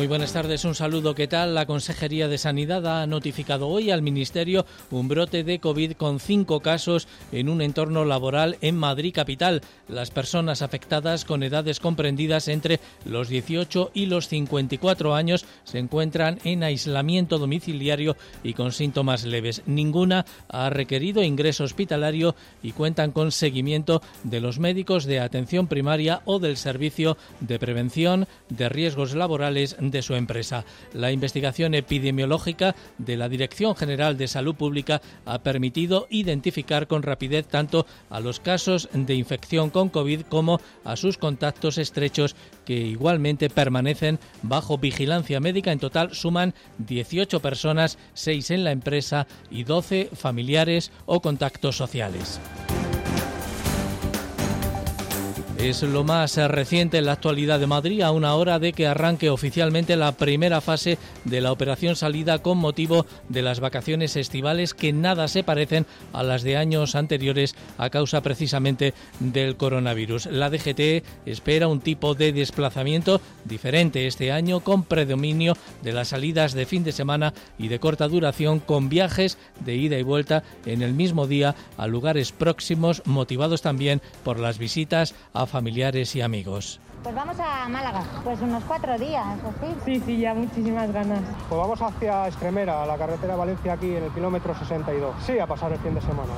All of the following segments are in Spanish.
Muy buenas tardes, un saludo. ¿Qué tal? La Consejería de Sanidad ha notificado hoy al Ministerio un brote de COVID con cinco casos en un entorno laboral en Madrid capital. Las personas afectadas con edades comprendidas entre los 18 y los 54 años se encuentran en aislamiento domiciliario y con síntomas leves. Ninguna ha requerido ingreso hospitalario y cuentan con seguimiento de los médicos de atención primaria o del Servicio de Prevención de Riesgos Laborales de su empresa. La investigación epidemiológica de la Dirección General de Salud Pública ha permitido identificar con rapidez tanto a los casos de infección con COVID como a sus contactos estrechos que igualmente permanecen bajo vigilancia médica. En total suman 18 personas, 6 en la empresa y 12 familiares o contactos sociales. Es lo más reciente en la actualidad de Madrid a una hora de que arranque oficialmente la primera fase de la operación salida con motivo de las vacaciones estivales que nada se parecen a las de años anteriores a causa precisamente del coronavirus. La DGT espera un tipo de desplazamiento diferente este año con predominio de las salidas de fin de semana y de corta duración con viajes de ida y vuelta en el mismo día a lugares próximos motivados también por las visitas a familiares y amigos. Pues vamos a Málaga, pues unos cuatro días, así. Sí, sí, ya muchísimas ganas. Pues vamos hacia Extremera, a la carretera Valencia aquí en el kilómetro 62. Sí, a pasar el fin de semana.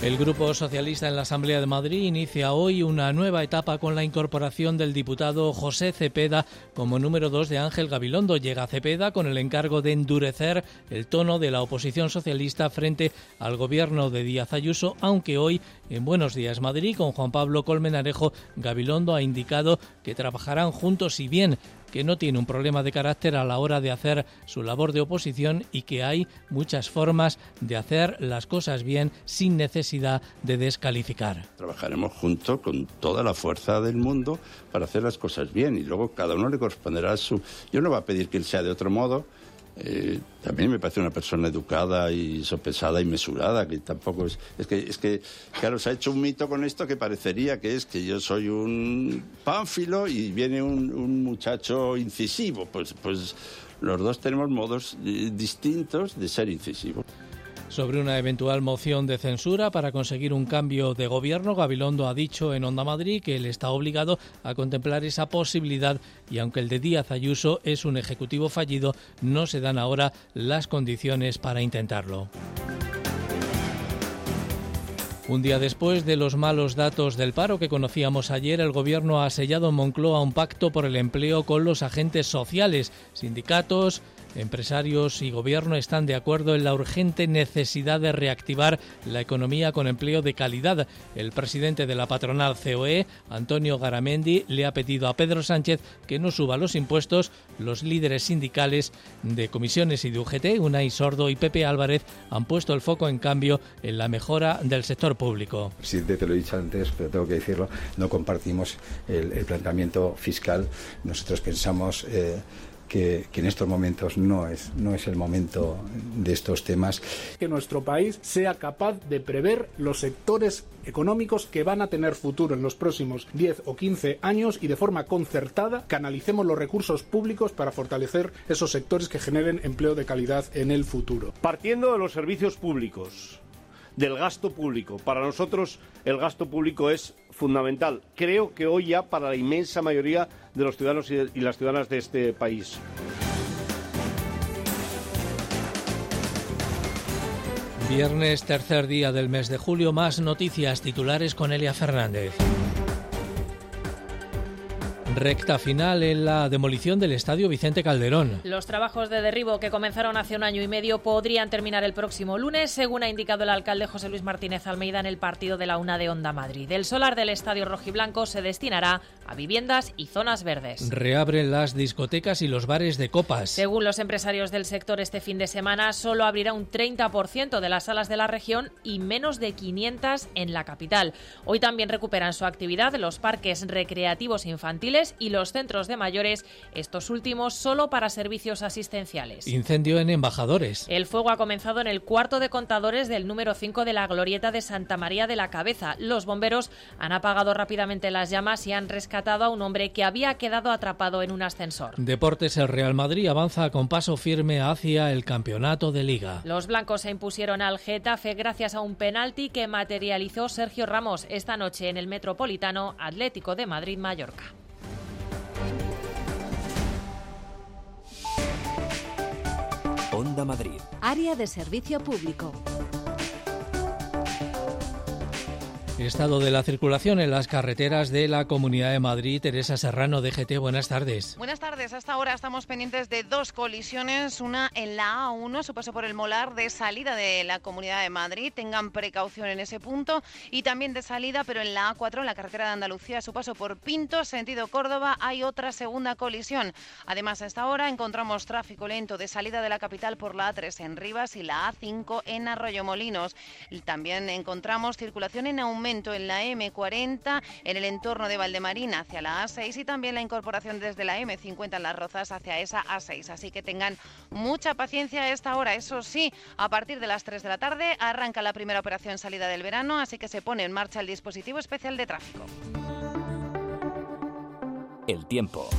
El Grupo Socialista en la Asamblea de Madrid inicia hoy una nueva etapa con la incorporación del diputado José Cepeda como número dos de Ángel Gabilondo. Llega Cepeda con el encargo de endurecer el tono de la oposición socialista frente al gobierno de Díaz Ayuso, aunque hoy en Buenos Días Madrid con Juan Pablo Colmenarejo Gabilondo ha indicado que trabajarán juntos y bien que no tiene un problema de carácter a la hora de hacer su labor de oposición y que hay muchas formas de hacer las cosas bien sin necesidad de descalificar. Trabajaremos juntos con toda la fuerza del mundo para hacer las cosas bien y luego cada uno le corresponderá su... Yo no voy a pedir que él sea de otro modo, eh, también me parece una persona educada y sopesada y mesurada, que tampoco es... Es que, es que, claro, se ha hecho un mito con esto que parecería que es que yo soy un pánfilo y viene un, un muchacho incisivo. Pues, pues los dos tenemos modos eh, distintos de ser incisivos. Sobre una eventual moción de censura para conseguir un cambio de gobierno, Gabilondo ha dicho en Onda Madrid que él está obligado a contemplar esa posibilidad y aunque el de Díaz Ayuso es un ejecutivo fallido, no se dan ahora las condiciones para intentarlo. Un día después de los malos datos del paro que conocíamos ayer, el Gobierno ha sellado en Moncloa un pacto por el empleo con los agentes sociales, sindicatos, Empresarios y Gobierno están de acuerdo en la urgente necesidad de reactivar la economía con empleo de calidad. El presidente de la patronal COE, Antonio Garamendi, le ha pedido a Pedro Sánchez que no suba los impuestos. Los líderes sindicales de comisiones y de UGT, Unai Sordo y Pepe Álvarez, han puesto el foco, en cambio, en la mejora del sector público. Presidente, te lo he dicho antes, pero tengo que decirlo, no compartimos el, el planteamiento fiscal. Nosotros pensamos eh, que, que, en estos momentos no es, no es el momento de estos temas. Que nuestro país sea capaz de prever los sectores económicos que van a tener futuro en los próximos 10 o 15 años y de forma concertada canalicemos los recursos públicos para fortalecer esos sectores que generen empleo de calidad en el futuro. Partiendo de los servicios públicos, del gasto público. Para nosotros el gasto público es fundamental. Creo que hoy ya para la inmensa mayoría de los ciudadanos y las ciudadanas de este país. Viernes, tercer día del mes de julio, más noticias titulares con Elia Fernández. Recta final en la demolición del estadio Vicente Calderón. Los trabajos de derribo que comenzaron hace un año y medio podrían terminar el próximo lunes, según ha indicado el alcalde José Luis Martínez Almeida en el partido de la UNA de Onda Madrid. El solar del estadio rojiblanco se destinará a viviendas y zonas verdes. Reabren las discotecas y los bares de copas. Según los empresarios del sector, este fin de semana solo abrirá un 30% de las salas de la región y menos de 500 en la capital. Hoy también recuperan su actividad los parques recreativos infantiles y los centros de mayores, estos últimos solo para servicios asistenciales. Incendio en embajadores. El fuego ha comenzado en el cuarto de contadores del número 5 de la glorieta de Santa María de la Cabeza. Los bomberos han apagado rápidamente las llamas y han rescatado a un hombre que había quedado atrapado en un ascensor. Deportes, el Real Madrid avanza con paso firme hacia el campeonato de liga. Los blancos se impusieron al Getafe gracias a un penalti que materializó Sergio Ramos esta noche en el Metropolitano Atlético de Madrid-Mallorca. Onda Madrid. Área de servicio público. Estado de la circulación en las carreteras de la Comunidad de Madrid. Teresa Serrano, DGT, buenas tardes. Buenas tardes. Hasta ahora estamos pendientes de dos colisiones. Una en la A1, su paso por el Molar, de salida de la Comunidad de Madrid. Tengan precaución en ese punto. Y también de salida, pero en la A4, en la carretera de Andalucía, su paso por Pinto, sentido Córdoba, hay otra segunda colisión. Además, a esta hora encontramos tráfico lento de salida de la capital por la A3 en Rivas y la A5 en Arroyomolinos. También encontramos circulación en aumento en la M40 en el entorno de Valdemarina hacia la A6 y también la incorporación desde la M50 en Las Rozas hacia esa A6. Así que tengan mucha paciencia a esta hora. Eso sí, a partir de las 3 de la tarde arranca la primera operación salida del verano, así que se pone en marcha el dispositivo especial de tráfico. El tiempo.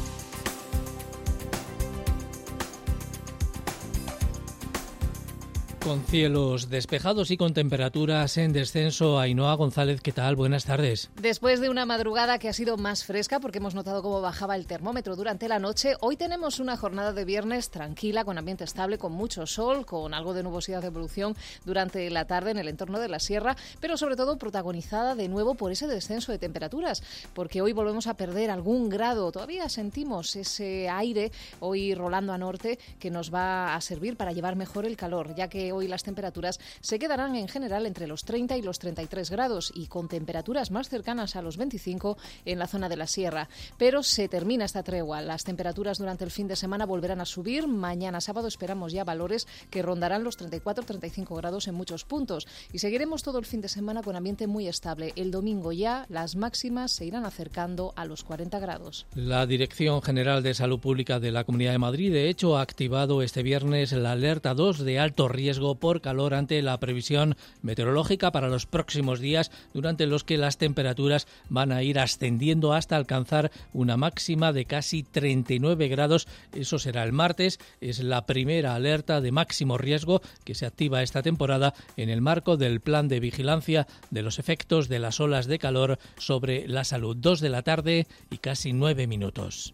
Con cielos despejados y con temperaturas en descenso, Ainhoa González, ¿qué tal? Buenas tardes. Después de una madrugada que ha sido más fresca, porque hemos notado cómo bajaba el termómetro durante la noche, hoy tenemos una jornada de viernes tranquila, con ambiente estable, con mucho sol, con algo de nubosidad de evolución durante la tarde en el entorno de la sierra, pero sobre todo protagonizada de nuevo por ese descenso de temperaturas, porque hoy volvemos a perder algún grado. Todavía sentimos ese aire hoy rolando a norte que nos va a servir para llevar mejor el calor, ya que hoy las temperaturas se quedarán en general entre los 30 y los 33 grados y con temperaturas más cercanas a los 25 en la zona de la sierra. Pero se termina esta tregua. Las temperaturas durante el fin de semana volverán a subir. Mañana sábado esperamos ya valores que rondarán los 34-35 grados en muchos puntos y seguiremos todo el fin de semana con ambiente muy estable. El domingo ya las máximas se irán acercando a los 40 grados. La Dirección General de Salud Pública de la Comunidad de Madrid, de hecho, ha activado este viernes la alerta 2 de alto riesgo por calor ante la previsión meteorológica para los próximos días, durante los que las temperaturas van a ir ascendiendo hasta alcanzar una máxima de casi 39 grados. Eso será el martes. Es la primera alerta de máximo riesgo que se activa esta temporada en el marco del plan de vigilancia de los efectos de las olas de calor sobre la salud. Dos de la tarde y casi nueve minutos.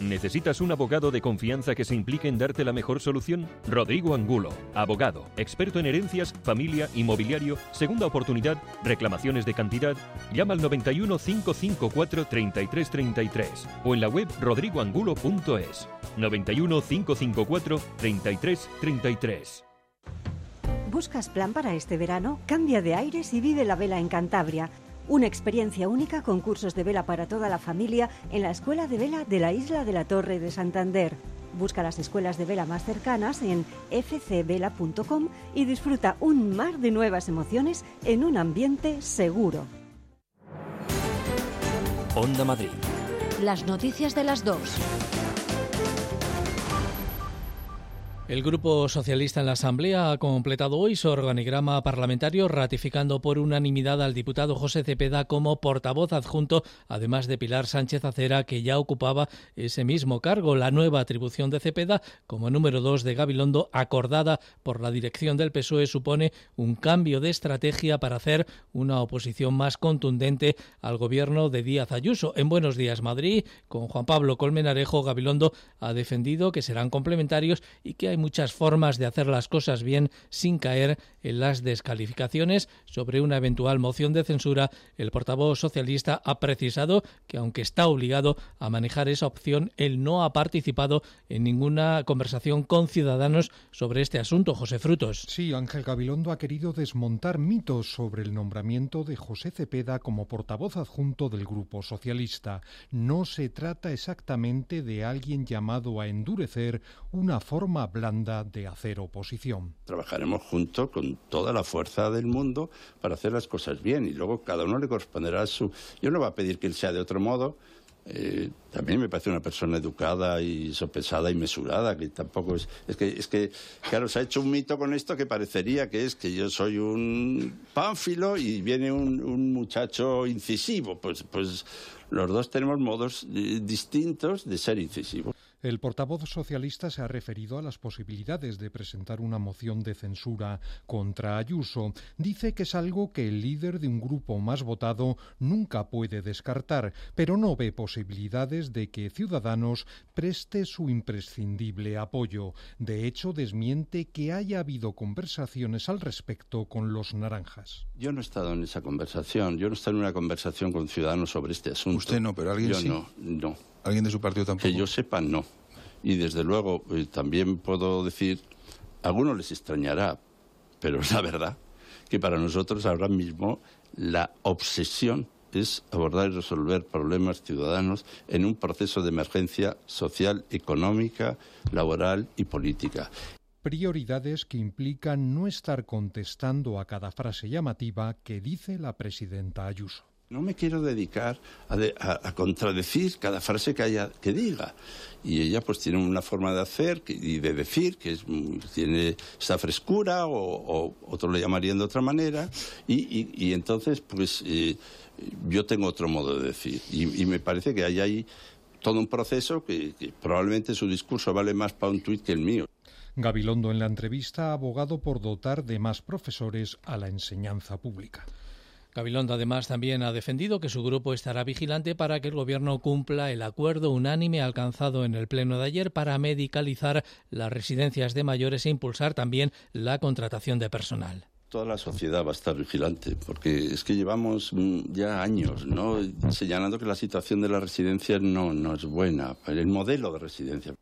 ¿Necesitas un abogado de confianza que se implique en darte la mejor solución? Rodrigo Angulo, abogado, experto en herencias, familia, inmobiliario, segunda oportunidad, reclamaciones de cantidad. Llama al 91 554 3333 o en la web rodrigoangulo.es. 91 554 3333. ¿Buscas plan para este verano? Cambia de aires y vive la vela en Cantabria. Una experiencia única con cursos de vela para toda la familia en la Escuela de Vela de la Isla de la Torre de Santander. Busca las escuelas de vela más cercanas en fcvela.com y disfruta un mar de nuevas emociones en un ambiente seguro. Onda Madrid. Las noticias de las dos. El Grupo Socialista en la Asamblea ha completado hoy su organigrama parlamentario ratificando por unanimidad al diputado José Cepeda como portavoz adjunto, además de Pilar Sánchez Acera, que ya ocupaba ese mismo cargo. La nueva atribución de Cepeda como número dos de Gabilondo, acordada por la dirección del PSOE, supone un cambio de estrategia para hacer una oposición más contundente al gobierno de Díaz Ayuso. En Buenos Días Madrid, con Juan Pablo Colmenarejo, Gabilondo ha defendido que serán complementarios y que hay muchas formas de hacer las cosas bien sin caer en las descalificaciones. Sobre una eventual moción de censura, el portavoz socialista ha precisado que aunque está obligado a manejar esa opción, él no ha participado en ninguna conversación con ciudadanos sobre este asunto. José Frutos. Sí, Ángel Gabilondo ha querido desmontar mitos sobre el nombramiento de José Cepeda como portavoz adjunto del Grupo Socialista. No se trata exactamente de alguien llamado a endurecer una forma blanca de hacer oposición. Trabajaremos juntos con toda la fuerza del mundo para hacer las cosas bien y luego cada uno le corresponderá su... Yo no voy a pedir que él sea de otro modo. Eh, también me parece una persona educada y sopesada y mesurada, que tampoco es... Es que, es que, claro, se ha hecho un mito con esto que parecería que es que yo soy un pánfilo y viene un, un muchacho incisivo. Pues, pues los dos tenemos modos eh, distintos de ser incisivos. El portavoz socialista se ha referido a las posibilidades de presentar una moción de censura contra Ayuso. Dice que es algo que el líder de un grupo más votado nunca puede descartar, pero no ve posibilidades de que Ciudadanos preste su imprescindible apoyo. De hecho, desmiente que haya habido conversaciones al respecto con los naranjas. Yo no he estado en esa conversación. Yo no he estado en una conversación con Ciudadanos sobre este asunto. Usted no, pero alguien yo sí. no, no. ¿Alguien de su partido tampoco? Que yo sepa, no. Y desde luego eh, también puedo decir, a algunos les extrañará, pero es la verdad que para nosotros ahora mismo la obsesión es abordar y resolver problemas ciudadanos en un proceso de emergencia social, económica, laboral y política. Prioridades que implican no estar contestando a cada frase llamativa que dice la presidenta Ayuso. No me quiero dedicar a, de, a, contradecir cada frase que haya que diga. Y ella pues tiene una forma de hacer que, y de decir que es, tiene esa frescura o, o, otros le llamarían de otra manera. Y, y, entonces pues eh, yo tengo otro modo de decir. Y, y, me parece que hay ahí todo un proceso que, que probablemente su discurso vale más para un tuit que el mío. Gabilondo en la entrevista ha abogado por dotar de más profesores a la enseñanza pública. Gabilondo además también ha defendido que su grupo estará vigilante para que el Gobierno cumpla el acuerdo unánime alcanzado en el Pleno de ayer para medicalizar las residencias de mayores e impulsar también la contratación de personal. Toda la sociedad va a estar vigilante, porque es que llevamos ya años señalando que la situación de las residencias no, no es buena, el modelo de residencia.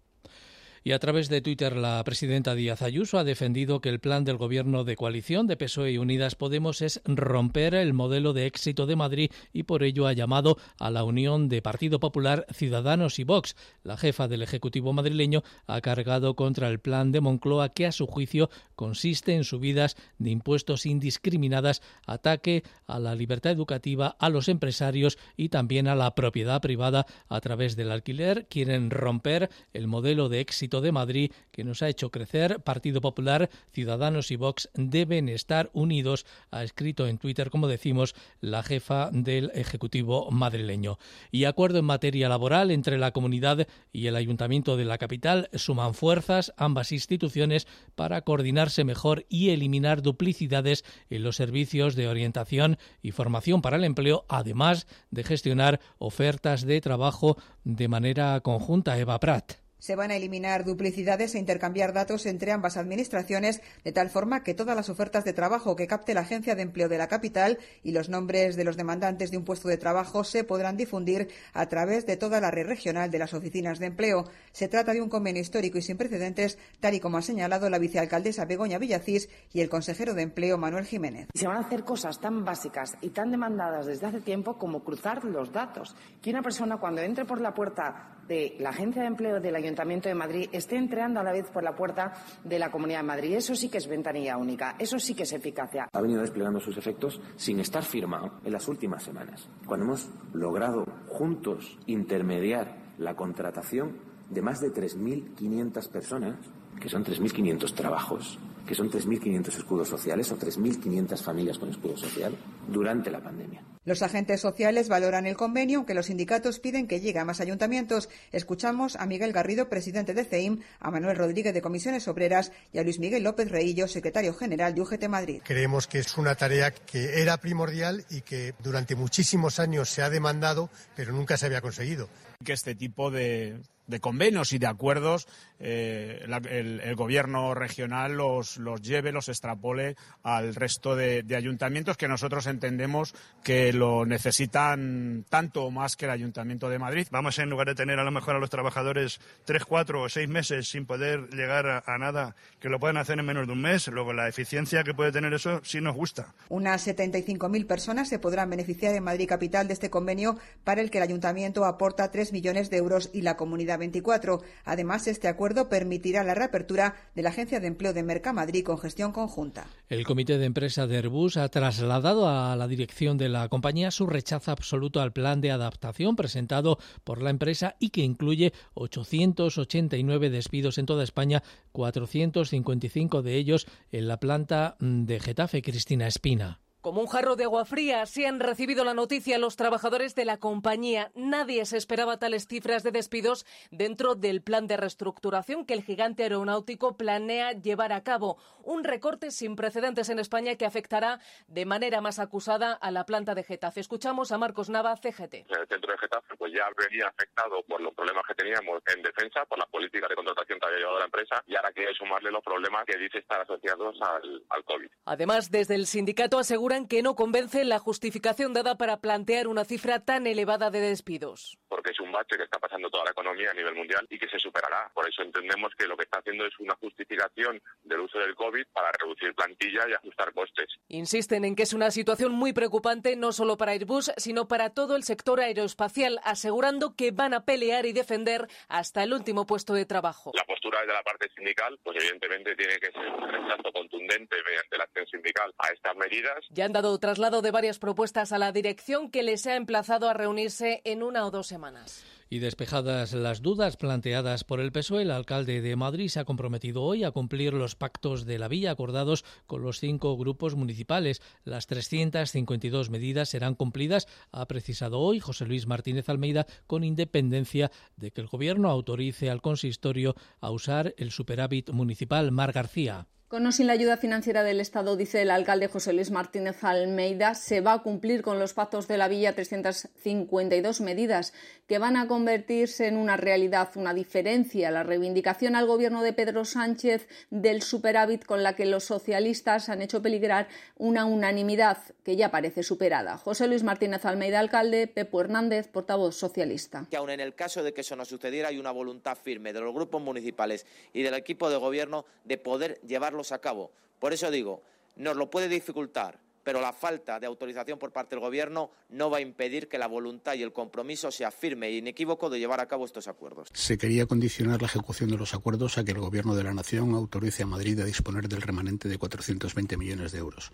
Y a través de Twitter, la presidenta Díaz Ayuso ha defendido que el plan del gobierno de coalición de PSOE y Unidas Podemos es romper el modelo de éxito de Madrid y por ello ha llamado a la unión de Partido Popular, Ciudadanos y Vox. La jefa del Ejecutivo madrileño ha cargado contra el plan de Moncloa que a su juicio consiste en subidas de impuestos indiscriminadas, ataque a la libertad educativa, a los empresarios y también a la propiedad privada a través del alquiler. Quieren romper el modelo de éxito de Madrid que nos ha hecho crecer. Partido Popular, Ciudadanos y Vox deben estar unidos, ha escrito en Twitter, como decimos, la jefa del Ejecutivo madrileño. Y acuerdo en materia laboral entre la comunidad y el Ayuntamiento de la capital suman fuerzas ambas instituciones para coordinarse mejor y eliminar duplicidades en los servicios de orientación y formación para el empleo, además de gestionar ofertas de trabajo de manera conjunta. Eva Prat. Se van a eliminar duplicidades e intercambiar datos entre ambas administraciones de tal forma que todas las ofertas de trabajo que capte la Agencia de Empleo de la capital y los nombres de los demandantes de un puesto de trabajo se podrán difundir a través de toda la red regional de las oficinas de empleo. Se trata de un convenio histórico y sin precedentes, tal y como ha señalado la vicealcaldesa Begoña Villacís y el consejero de Empleo Manuel Jiménez. Se van a hacer cosas tan básicas y tan demandadas desde hace tiempo como cruzar los datos. Que una persona cuando entre por la puerta de la Agencia de Empleo del Ayuntamiento de Madrid esté entrando a la vez por la puerta de la Comunidad de Madrid. Eso sí que es ventanilla única, eso sí que es eficacia. Ha venido desplegando sus efectos sin estar firmado en las últimas semanas, cuando hemos logrado juntos intermediar la contratación de más de 3.500 personas, que son 3.500 trabajos que son 3.500 escudos sociales o 3.500 familias con escudo social durante la pandemia. Los agentes sociales valoran el convenio, aunque los sindicatos piden que llegue a más ayuntamientos. Escuchamos a Miguel Garrido, presidente de CEIM, a Manuel Rodríguez de Comisiones Obreras y a Luis Miguel López Reillo, secretario general de UGT Madrid. Creemos que es una tarea que era primordial y que durante muchísimos años se ha demandado, pero nunca se había conseguido. Que este tipo de de convenios y de acuerdos eh, el, gobierno regional los, los lleve, los extrapole al resto de, ayuntamientos que nosotros entendemos que lo necesitan tanto o más que el Ayuntamiento de Madrid. Vamos en lugar de tener a lo mejor a los trabajadores tres, cuatro o seis meses sin poder llegar a, a nada, que lo pueden hacer en menos de un mes. Luego la eficiencia que puede tener eso sí nos gusta. Unas 75.000 personas se podrán beneficiar en Madrid Capital de este convenio para el que el Ayuntamiento aporta 3 millones de euros y la Comunidad 24. Además, este acuerdo permitirá la reapertura de la Agencia de Empleo de Mercamadrid con gestión conjunta. El comité de empresa de Airbus ha trasladado a la dirección de la compañía su rechazo absoluto al plan de adaptación presentado por la empresa y que incluye 889 despidos en toda España, 455 de ellos en la planta de Getafe, Cristina Espina. Como un jarro de agua fría, así han recibido la noticia los trabajadores de la compañía. Nadie se esperaba tales cifras de despidos dentro del plan de reestructuración que el gigante aeronáutico planea llevar a cabo. Un recorte sin precedentes en España que afectará de manera más acusada a la planta de Getafe. Escuchamos a Marcos Nava, CGT. El centro de Getafe pues ya venía afectado por los problemas que teníamos en defensa, por la política de contratación que había llevado la empresa y ahora quiere sumarle los problemas que dice estar asociados al, al COVID. Además, desde el sindicato aseguran que no convence la justificación dada para plantear una cifra tan elevada de despidos. Porque es un bache que está pasando toda la economía a nivel mundial y que se superará. Por eso entendemos que lo que está haciendo es una justificación del uso del COVID para reducir plantilla y ajustar costes. Insisten en que es una situación muy preocupante no solo para Airbus, sino para todo el sector aeroespacial, asegurando que van a pelear y defender hasta el último puesto de trabajo. La postura de la parte sindical, pues evidentemente tiene que ser un rechazo contundente mediante la acción sindical a estas medidas han dado traslado de varias propuestas a la dirección que les ha emplazado a reunirse en una o dos semanas. Y despejadas las dudas planteadas por el PSOE, el alcalde de Madrid se ha comprometido hoy a cumplir los pactos de la villa acordados con los cinco grupos municipales. Las 352 medidas serán cumplidas, ha precisado hoy José Luis Martínez Almeida, con independencia de que el Gobierno autorice al consistorio a usar el superávit municipal. Mar García. Con o sin la ayuda financiera del Estado, dice el alcalde José Luis Martínez Almeida, se va a cumplir con los pactos de la Villa 352 medidas que van a convertirse en una realidad, una diferencia, la reivindicación al gobierno de Pedro Sánchez del superávit con la que los socialistas han hecho peligrar una unanimidad que ya parece superada. José Luis Martínez Almeida, alcalde, Pepo Hernández, portavoz socialista. Que aun en el caso de que eso no sucediera, hay una voluntad firme de los grupos municipales y del equipo de gobierno de poder llevar a cabo. Por eso digo, nos lo puede dificultar, pero la falta de autorización por parte del Gobierno no va a impedir que la voluntad y el compromiso sea firme e inequívoco de llevar a cabo estos acuerdos. Se quería condicionar la ejecución de los acuerdos a que el Gobierno de la Nación autorice a Madrid a disponer del remanente de 420 millones de euros.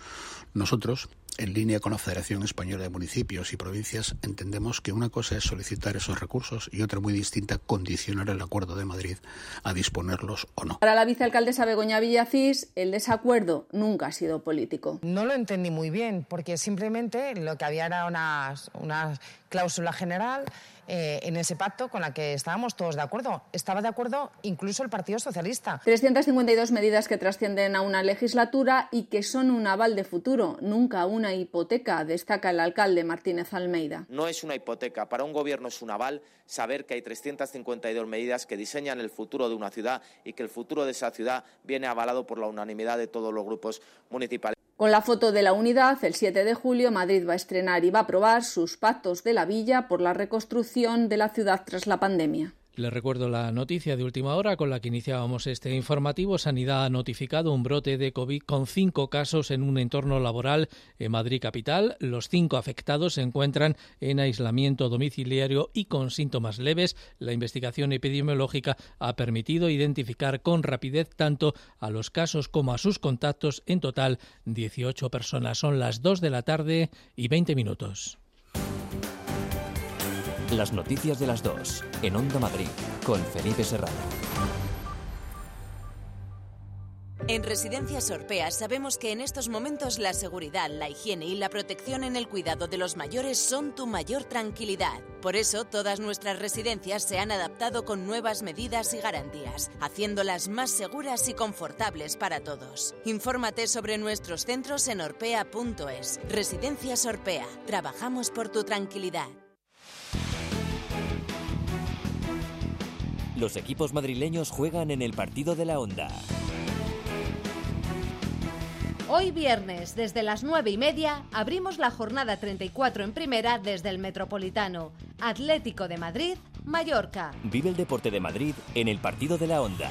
Nosotros, en línea con la Federación Española de Municipios y Provincias, entendemos que una cosa es solicitar esos recursos y otra muy distinta condicionar el acuerdo de Madrid a disponerlos o no. Para la vicealcaldesa Begoña Villacís, el desacuerdo nunca ha sido político. No lo entendí muy bien, porque simplemente lo que había era una, una cláusula general eh, en ese pacto con la que estábamos todos de acuerdo. Estaba de acuerdo incluso el Partido Socialista. 352 medidas que trascienden a una legislatura y que son un aval de futuro, nunca una hipoteca, destaca el alcalde Martínez Almeida. No es una hipoteca, para un gobierno es un aval saber que hay 352 medidas que diseñan el futuro de una ciudad y que el futuro de esa ciudad viene avalado por la unanimidad de todos los grupos municipales. Con la foto de la unidad, el 7 de julio Madrid va a estrenar y va a aprobar sus pactos de la villa por la reconstrucción de la ciudad tras la pandemia. Les recuerdo la noticia de última hora con la que iniciábamos este informativo. Sanidad ha notificado un brote de COVID con cinco casos en un entorno laboral en Madrid capital. Los cinco afectados se encuentran en aislamiento domiciliario y con síntomas leves. La investigación epidemiológica ha permitido identificar con rapidez tanto a los casos como a sus contactos. En total, 18 personas. Son las 2 de la tarde y 20 minutos. Las noticias de las dos en Onda Madrid con Felipe Serrano. En Residencias Orpea sabemos que en estos momentos la seguridad, la higiene y la protección en el cuidado de los mayores son tu mayor tranquilidad. Por eso todas nuestras residencias se han adaptado con nuevas medidas y garantías, haciéndolas más seguras y confortables para todos. Infórmate sobre nuestros centros en orpea.es. Residencias Orpea. Trabajamos por tu tranquilidad. Los equipos madrileños juegan en el partido de la Onda. Hoy viernes, desde las nueve y media, abrimos la jornada 34 en primera desde el Metropolitano. Atlético de Madrid, Mallorca. Vive el deporte de Madrid en el partido de la Onda.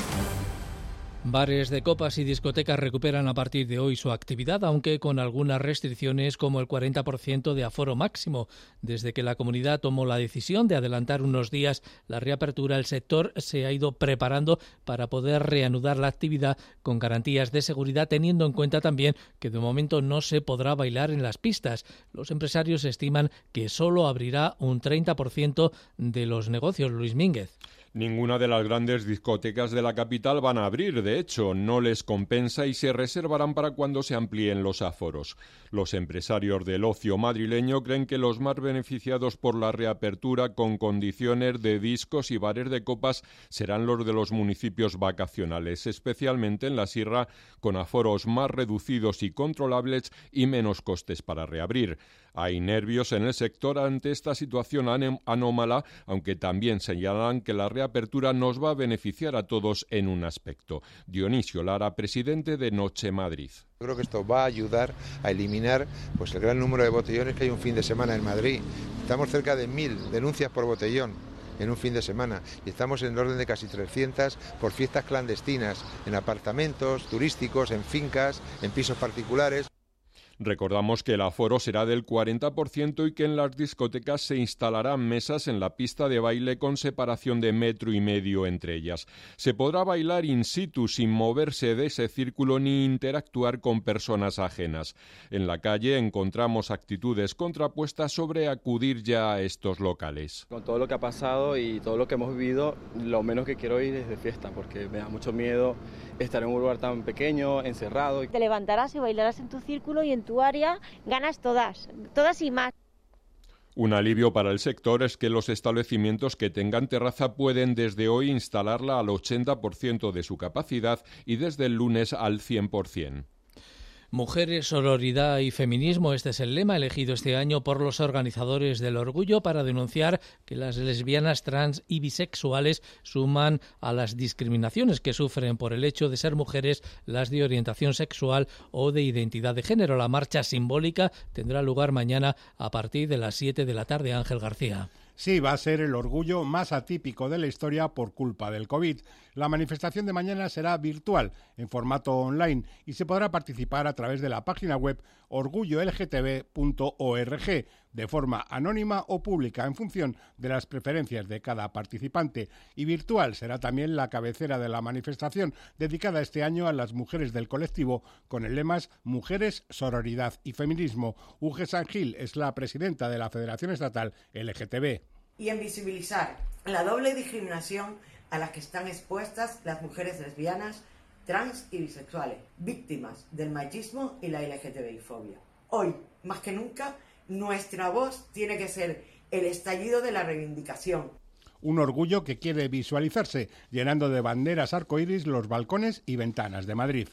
Bares de copas y discotecas recuperan a partir de hoy su actividad, aunque con algunas restricciones como el 40% de aforo máximo. Desde que la comunidad tomó la decisión de adelantar unos días la reapertura, el sector se ha ido preparando para poder reanudar la actividad con garantías de seguridad, teniendo en cuenta también que de momento no se podrá bailar en las pistas. Los empresarios estiman que solo abrirá un 30% de los negocios. Luis Mínguez. Ninguna de las grandes discotecas de la capital van a abrir, de hecho, no les compensa y se reservarán para cuando se amplíen los aforos. Los empresarios del ocio madrileño creen que los más beneficiados por la reapertura con condiciones de discos y bares de copas serán los de los municipios vacacionales, especialmente en la sierra, con aforos más reducidos y controlables y menos costes para reabrir. Hay nervios en el sector ante esta situación anómala, aunque también señalan que la reapertura nos va a beneficiar a todos en un aspecto. Dionisio Lara, presidente de Noche Madrid. Creo que esto va a ayudar a eliminar pues, el gran número de botellones que hay un fin de semana en Madrid. Estamos cerca de mil denuncias por botellón en un fin de semana y estamos en el orden de casi 300 por fiestas clandestinas en apartamentos turísticos, en fincas, en pisos particulares. Recordamos que el aforo será del 40% y que en las discotecas se instalarán mesas en la pista de baile con separación de metro y medio entre ellas. Se podrá bailar in situ sin moverse de ese círculo ni interactuar con personas ajenas. En la calle encontramos actitudes contrapuestas sobre acudir ya a estos locales. Con todo lo que ha pasado y todo lo que hemos vivido, lo menos que quiero ir es de fiesta porque me da mucho miedo estar en un lugar tan pequeño, encerrado. Te levantarás y bailarás en tu círculo y en tu ganas todas, todas y más. Un alivio para el sector es que los establecimientos que tengan terraza pueden desde hoy instalarla al 80% de su capacidad y desde el lunes al 100%. Mujeres, sororidad y feminismo. Este es el lema elegido este año por los organizadores del orgullo para denunciar que las lesbianas, trans y bisexuales suman a las discriminaciones que sufren por el hecho de ser mujeres, las de orientación sexual o de identidad de género. La marcha simbólica tendrá lugar mañana a partir de las 7 de la tarde. Ángel García. Sí, va a ser el orgullo más atípico de la historia por culpa del COVID. La manifestación de mañana será virtual, en formato online, y se podrá participar a través de la página web orgullolgtb.org, de forma anónima o pública, en función de las preferencias de cada participante. Y virtual será también la cabecera de la manifestación, dedicada este año a las mujeres del colectivo, con el lema Mujeres, Sororidad y Feminismo. Uge Sangil es la presidenta de la Federación Estatal LGTB y en visibilizar la doble discriminación a la que están expuestas las mujeres lesbianas, trans y bisexuales, víctimas del machismo y la LGTBI-fobia. Hoy, más que nunca, nuestra voz tiene que ser el estallido de la reivindicación. Un orgullo que quiere visualizarse llenando de banderas arcoíris los balcones y ventanas de Madrid.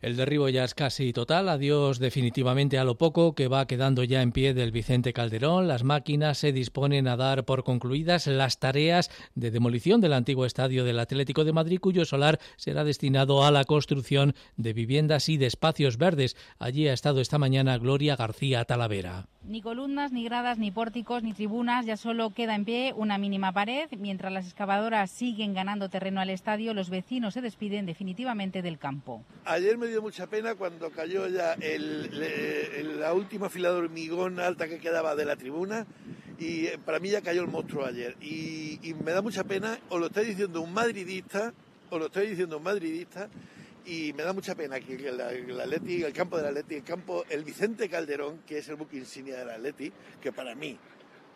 El derribo ya es casi total. Adiós definitivamente a lo poco que va quedando ya en pie del Vicente Calderón. Las máquinas se disponen a dar por concluidas las tareas de demolición del antiguo estadio del Atlético de Madrid, cuyo solar será destinado a la construcción de viviendas y de espacios verdes. Allí ha estado esta mañana Gloria García Talavera. Ni columnas, ni gradas, ni pórticos, ni tribunas, ya solo queda en pie una mínima pared. Mientras las excavadoras siguen ganando terreno al estadio, los vecinos se despiden definitivamente del campo. Ayer me dio mucha pena cuando cayó ya la última fila de hormigón alta que quedaba de la tribuna y eh, para mí ya cayó el monstruo ayer. Y, me da mucha pena, o lo está diciendo un madridista, o lo estoy diciendo un madridista, y me da mucha pena que el, Atleti, el campo del Atleti, el campo, el Vicente Calderón, que es el buque insignia del Atleti, que para mí,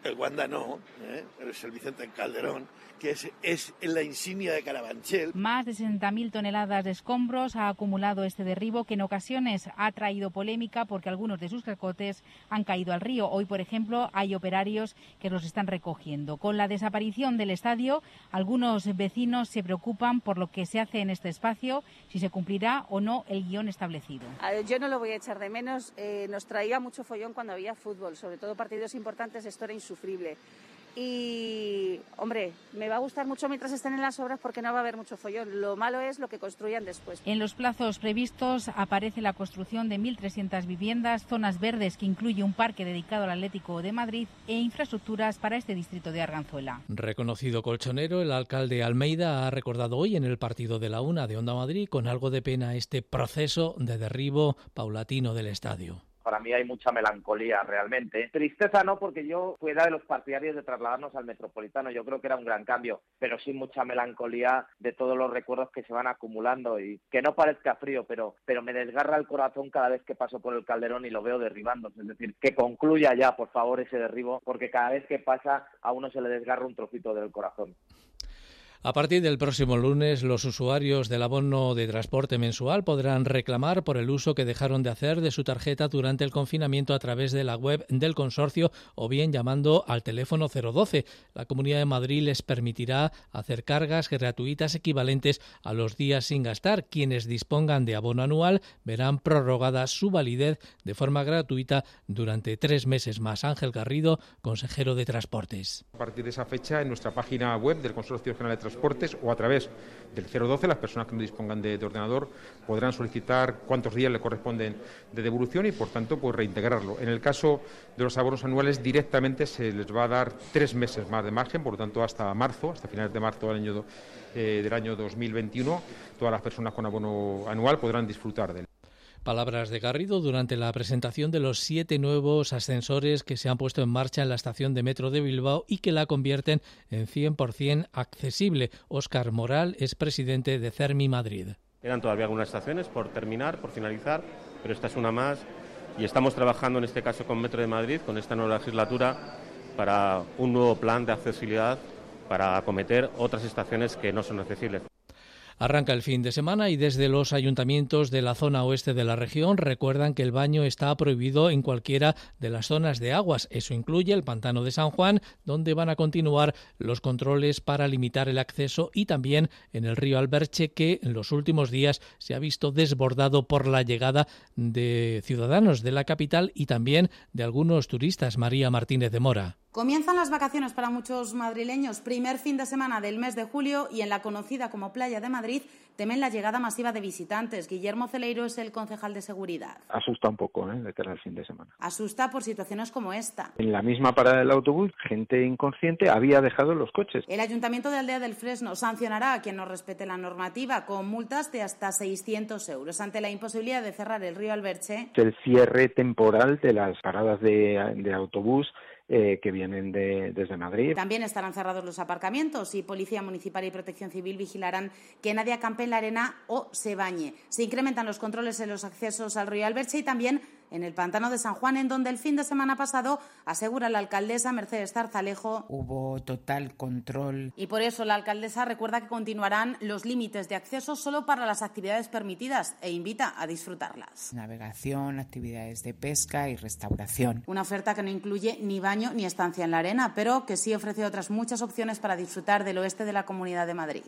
el Wanda no, ¿eh? pero es el Vicente Calderón, que es, es la insignia de Carabanchel. Más de 60.000 toneladas de escombros ha acumulado este derribo que en ocasiones ha traído polémica porque algunos de sus cacotes han caído al río. Hoy, por ejemplo, hay operarios que los están recogiendo. Con la desaparición del estadio, algunos vecinos se preocupan por lo que se hace en este espacio, si se cumplirá o no el guion establecido. Yo no lo voy a echar de menos. Eh, nos traía mucho follón cuando había fútbol, sobre todo partidos importantes, esto era insufrible. Y, hombre, me va a gustar mucho mientras estén en las obras porque no va a haber mucho follón. Lo malo es lo que construyan después. En los plazos previstos aparece la construcción de 1.300 viviendas, zonas verdes que incluye un parque dedicado al Atlético de Madrid e infraestructuras para este distrito de Arganzuela. Reconocido colchonero, el alcalde Almeida ha recordado hoy en el partido de la UNA de Onda Madrid con algo de pena este proceso de derribo paulatino del estadio para mí hay mucha melancolía realmente. Tristeza no, porque yo fuera de los partidarios de trasladarnos al Metropolitano, yo creo que era un gran cambio, pero sí mucha melancolía de todos los recuerdos que se van acumulando y que no parezca frío, pero, pero me desgarra el corazón cada vez que paso por el Calderón y lo veo derribándose. Es decir, que concluya ya, por favor, ese derribo, porque cada vez que pasa a uno se le desgarra un trocito del corazón. A partir del próximo lunes, los usuarios del abono de transporte mensual podrán reclamar por el uso que dejaron de hacer de su tarjeta durante el confinamiento a través de la web del consorcio o bien llamando al teléfono 012. La Comunidad de Madrid les permitirá hacer cargas gratuitas equivalentes a los días sin gastar. Quienes dispongan de abono anual verán prorrogada su validez de forma gratuita durante tres meses más. Ángel Garrido, consejero de Transportes. A partir de esa fecha, en nuestra página web del Consorcio General de transportes o a través del 012, las personas que no dispongan de, ordenador podrán solicitar cuántos días le corresponden de devolución y, por tanto, pues reintegrarlo. En el caso de los abonos anuales, directamente se les va a dar tres meses más de margen, por lo tanto, hasta marzo, hasta finales de marzo del año, eh, del año 2021, todas las personas con abono anual podrán disfrutar de él. Palabras de Garrido durante la presentación de los siete nuevos ascensores que se han puesto en marcha en la estación de metro de Bilbao y que la convierten en 100% accesible. Óscar Moral es presidente de CERMI Madrid. Quedan todavía algunas estaciones por terminar, por finalizar, pero esta es una más y estamos trabajando en este caso con Metro de Madrid, con esta nueva legislatura, para un nuevo plan de accesibilidad para acometer otras estaciones que no son accesibles. Arranca el fin de semana y desde los ayuntamientos de la zona oeste de la región recuerdan que el baño está prohibido en cualquiera de las zonas de aguas. Eso incluye el pantano de San Juan, donde van a continuar los controles para limitar el acceso y también en el río Alberche, que en los últimos días se ha visto desbordado por la llegada de ciudadanos de la capital y también de algunos turistas. María Martínez de Mora. Comienzan las vacaciones para muchos madrileños, primer fin de semana del mes de julio y en la conocida como Playa de Madrid temen la llegada masiva de visitantes. Guillermo Celeiro es el concejal de seguridad. Asusta un poco ¿eh? de cara al fin de semana. Asusta por situaciones como esta. En la misma parada del autobús, gente inconsciente había dejado los coches. El Ayuntamiento de Aldea del Fresno sancionará a quien no respete la normativa con multas de hasta 600 euros ante la imposibilidad de cerrar el río Alberche. El cierre temporal de las paradas de autobús eh, que vienen desde Madrid. También estarán cerrados los aparcamientos y Policía Municipal y Protección Civil vigilarán que nadie acampe en la arena o se bañe. Se incrementan los controles en los accesos al río Alberche y también en el pantano de San Juan, en donde el fin de semana pasado, asegura la alcaldesa Mercedes Tarzalejo, hubo total control. Y por eso la alcaldesa recuerda que continuarán los límites de acceso solo para las actividades permitidas e invita a disfrutarlas. Navegación, actividades de pesca y restauración. Una oferta que no incluye ni baño ni estancia en la arena, pero que sí ofrece otras muchas opciones para disfrutar del oeste de la Comunidad de Madrid.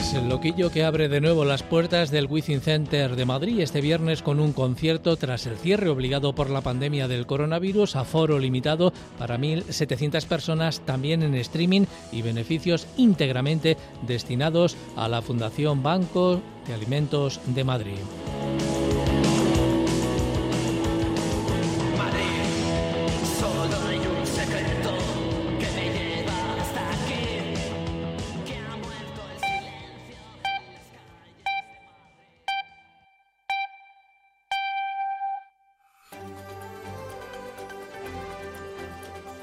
El loquillo que abre de nuevo las puertas del Within Center de Madrid este viernes con un concierto tras el cierre obligado por la pandemia del coronavirus a foro limitado para 1.700 personas también en streaming y beneficios íntegramente destinados a la Fundación Banco de Alimentos de Madrid.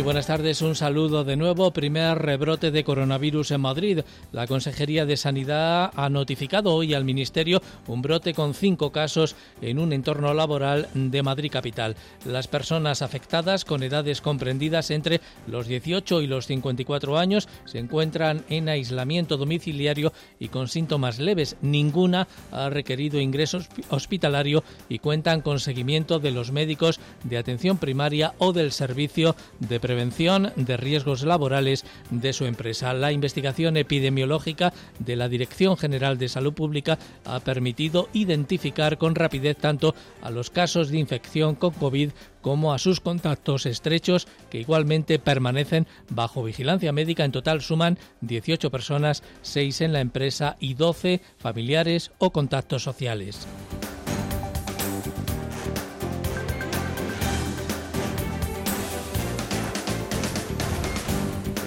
Muy buenas tardes, un saludo de nuevo. Primer rebrote de coronavirus en Madrid. La Consejería de Sanidad ha notificado hoy al Ministerio un brote con cinco casos en un entorno laboral de Madrid capital. Las personas afectadas con edades comprendidas entre los 18 y los 54 años se encuentran en aislamiento domiciliario y con síntomas leves. Ninguna ha requerido ingreso hospitalario y cuentan con seguimiento de los médicos de atención primaria o del servicio de prevención de riesgos laborales de su empresa. La investigación epidemiológica de la Dirección General de Salud Pública ha permitido identificar con rapidez tanto a los casos de infección con COVID como a sus contactos estrechos que igualmente permanecen bajo vigilancia médica. En total suman 18 personas, 6 en la empresa y 12 familiares o contactos sociales.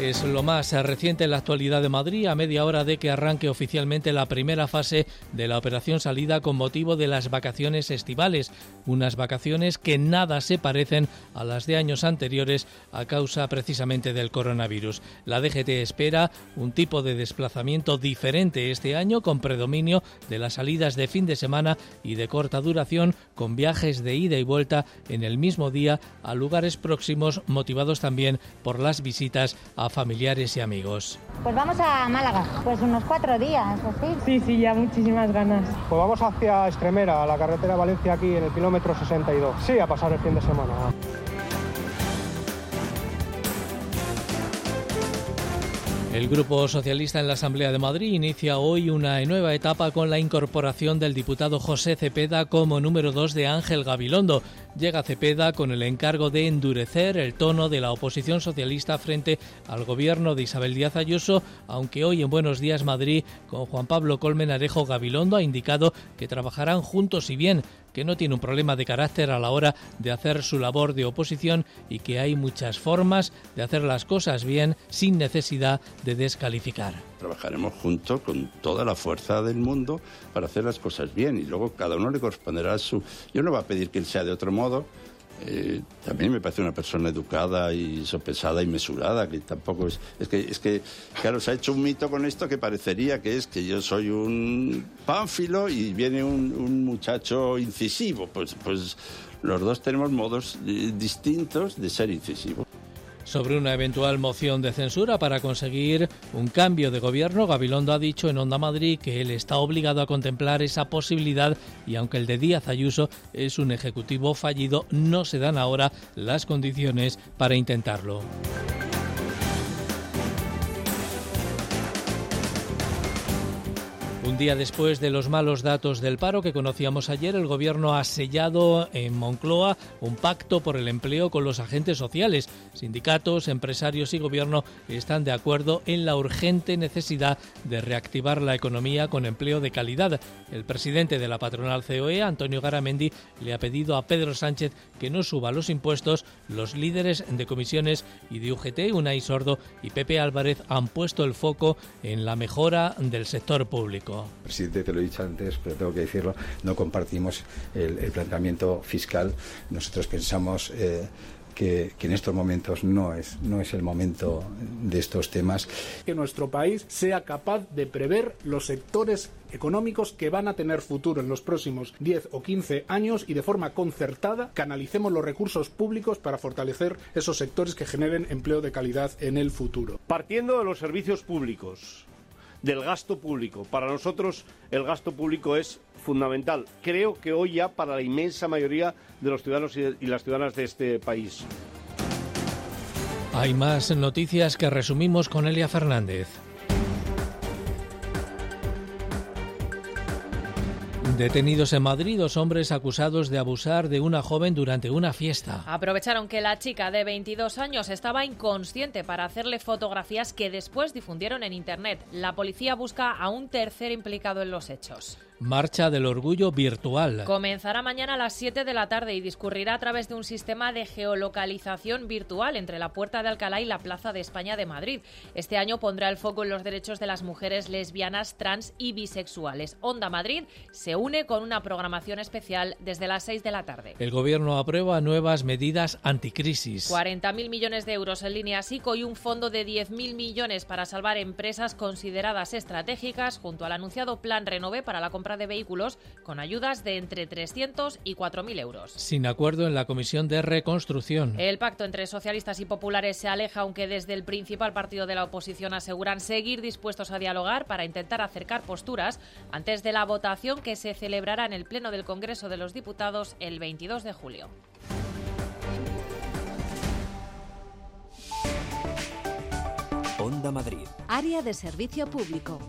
Es lo más reciente en la actualidad de Madrid, a media hora de que arranque oficialmente la primera fase de la operación salida con motivo de las vacaciones estivales, unas vacaciones que nada se parecen a las de años anteriores a causa precisamente del coronavirus. La DGT espera un tipo de desplazamiento diferente este año con predominio de las salidas de fin de semana y de corta duración con viajes de ida y vuelta en el mismo día a lugares próximos motivados también por las visitas a familiares y amigos. Pues vamos a Málaga, pues unos cuatro días, así. Sí, sí, ya muchísimas ganas. Pues vamos hacia Extremera, a la carretera Valencia aquí en el kilómetro 62. Sí, a pasar el fin de semana. El Grupo Socialista en la Asamblea de Madrid inicia hoy una nueva etapa con la incorporación del diputado José Cepeda como número dos de Ángel Gabilondo. Llega Cepeda con el encargo de endurecer el tono de la oposición socialista frente al gobierno de Isabel Díaz Ayuso, aunque hoy en Buenos Días Madrid con Juan Pablo Colmenarejo Gabilondo ha indicado que trabajarán juntos y bien que no tiene un problema de carácter a la hora de hacer su labor de oposición y que hay muchas formas de hacer las cosas bien sin necesidad de descalificar. Trabajaremos juntos con toda la fuerza del mundo para hacer las cosas bien y luego cada uno le corresponderá su... Yo no voy a pedir que él sea de otro modo, eh, también me parece una persona educada y sopesada y mesurada, que tampoco es... Es que, es que, claro, se ha hecho un mito con esto que parecería que es que yo soy un pánfilo y viene un, un muchacho incisivo. Pues, pues los dos tenemos modos eh, distintos de ser incisivos. Sobre una eventual moción de censura para conseguir un cambio de gobierno, Gabilondo ha dicho en Onda Madrid que él está obligado a contemplar esa posibilidad y aunque el de Díaz Ayuso es un ejecutivo fallido, no se dan ahora las condiciones para intentarlo. Un día después de los malos datos del paro que conocíamos ayer, el Gobierno ha sellado en Moncloa un pacto por el empleo con los agentes sociales. Sindicatos, empresarios y Gobierno están de acuerdo en la urgente necesidad de reactivar la economía con empleo de calidad. El presidente de la patronal COE, Antonio Garamendi, le ha pedido a Pedro Sánchez que no suba los impuestos. Los líderes de comisiones y de UGT, Unai Sordo y Pepe Álvarez, han puesto el foco en la mejora del sector público. Presidente, te lo he dicho antes, pero tengo que decirlo, no compartimos el, el planteamiento fiscal. Nosotros pensamos eh, que, que, en estos momentos no es, no es el momento de estos temas. Que nuestro país sea capaz de prever los sectores económicos que van a tener futuro en los próximos 10 o 15 años y de forma concertada canalicemos los recursos públicos para fortalecer esos sectores que generen empleo de calidad en el futuro. Partiendo de los servicios públicos, del gasto público. Para nosotros el gasto público es fundamental. Creo que hoy ya para la inmensa mayoría de los ciudadanos y las ciudadanas de este país. Hay más noticias que resumimos con Elia Fernández. Detenidos en Madrid dos hombres acusados de abusar de una joven durante una fiesta. Aprovecharon que la chica de 22 años estaba inconsciente para hacerle fotografías que después difundieron en Internet. La policía busca a un tercer implicado en los hechos. Marcha del Orgullo Virtual. Comenzará mañana a las 7 de la tarde y discurrirá a través de un sistema de geolocalización virtual entre la Puerta de Alcalá y la Plaza de España de Madrid. Este año pondrá el foco en los derechos de las mujeres lesbianas, trans y bisexuales. Onda Madrid se une con una programación especial desde las 6 de la tarde. El Gobierno aprueba nuevas medidas anticrisis. 40.000 millones de euros en línea SICO y un fondo de 10.000 millones para salvar empresas consideradas estratégicas junto al anunciado Plan Renove para la compra de vehículos con ayudas de entre 300 y 4.000 euros. Sin acuerdo en la Comisión de Reconstrucción. El pacto entre socialistas y populares se aleja, aunque desde el principal partido de la oposición aseguran seguir dispuestos a dialogar para intentar acercar posturas antes de la votación que se celebrará en el Pleno del Congreso de los Diputados el 22 de julio. Onda Madrid. Área de servicio público.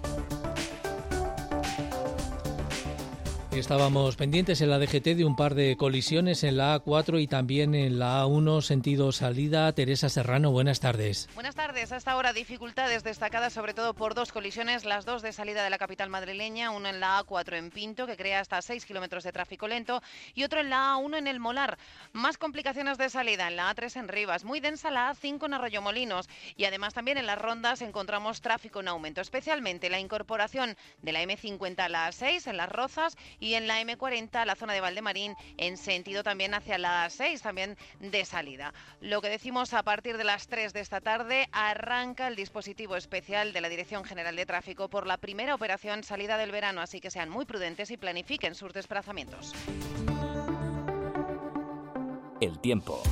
Estábamos pendientes en la DGT de un par de colisiones en la A4 y también en la A1 sentido salida. Teresa Serrano, buenas tardes. Buenas tardes. Hasta ahora dificultades destacadas sobre todo por dos colisiones, las dos de salida de la capital madrileña, una en la A4 en Pinto, que crea hasta 6 kilómetros de tráfico lento, y otro en la A1 en el Molar. Más complicaciones de salida en la A3 en Rivas, muy densa la A5 en Arroyo Molinos, y además también en las rondas encontramos tráfico en aumento, especialmente la incorporación de la M50 a la A6 en las Rozas en la M40, la zona de Valdemarín, en sentido también hacia la 6, también de salida. Lo que decimos a partir de las 3 de esta tarde, arranca el dispositivo especial de la Dirección General de Tráfico por la primera operación salida del verano, así que sean muy prudentes y planifiquen sus desplazamientos. El tiempo.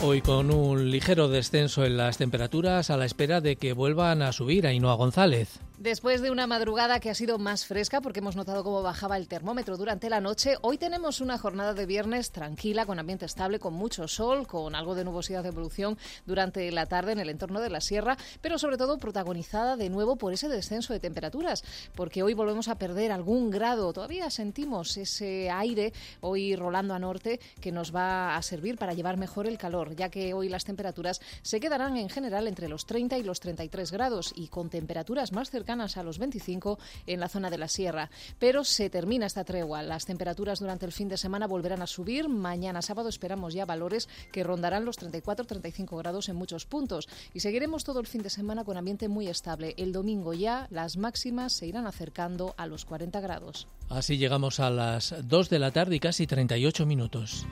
Hoy con un ligero descenso en las temperaturas a la espera de que vuelvan a subir Ainhoa González. Después de una madrugada que ha sido más fresca porque hemos notado cómo bajaba el termómetro durante la noche, hoy tenemos una jornada de viernes tranquila, con ambiente estable, con mucho sol, con algo de nubosidad de evolución durante la tarde en el entorno de la sierra, pero sobre todo protagonizada de nuevo por ese descenso de temperaturas, porque hoy volvemos a perder algún grado. Todavía sentimos ese aire hoy rolando a norte que nos va a servir para llevar mejor el calor, ya que hoy las temperaturas se quedarán en general entre los 30 y los 33 grados y con temperaturas más cercanas a los 25 en la zona de la sierra. Pero se termina esta tregua. Las temperaturas durante el fin de semana volverán a subir. Mañana sábado esperamos ya valores que rondarán los 34-35 grados en muchos puntos. Y seguiremos todo el fin de semana con ambiente muy estable. El domingo ya las máximas se irán acercando a los 40 grados. Así llegamos a las 2 de la tarde y casi 38 minutos.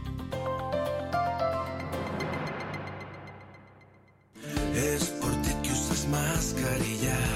Es por ti que usas mascarilla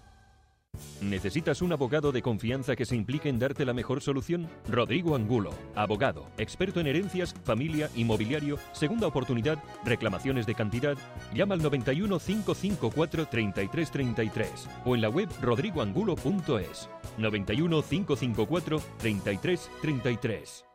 ¿Necesitas un abogado de confianza que se implique en darte la mejor solución? Rodrigo Angulo, abogado, experto en herencias, familia, inmobiliario, segunda oportunidad, reclamaciones de cantidad. Llama al 91 554 3333 o en la web rodrigoangulo.es. 91 554 3333.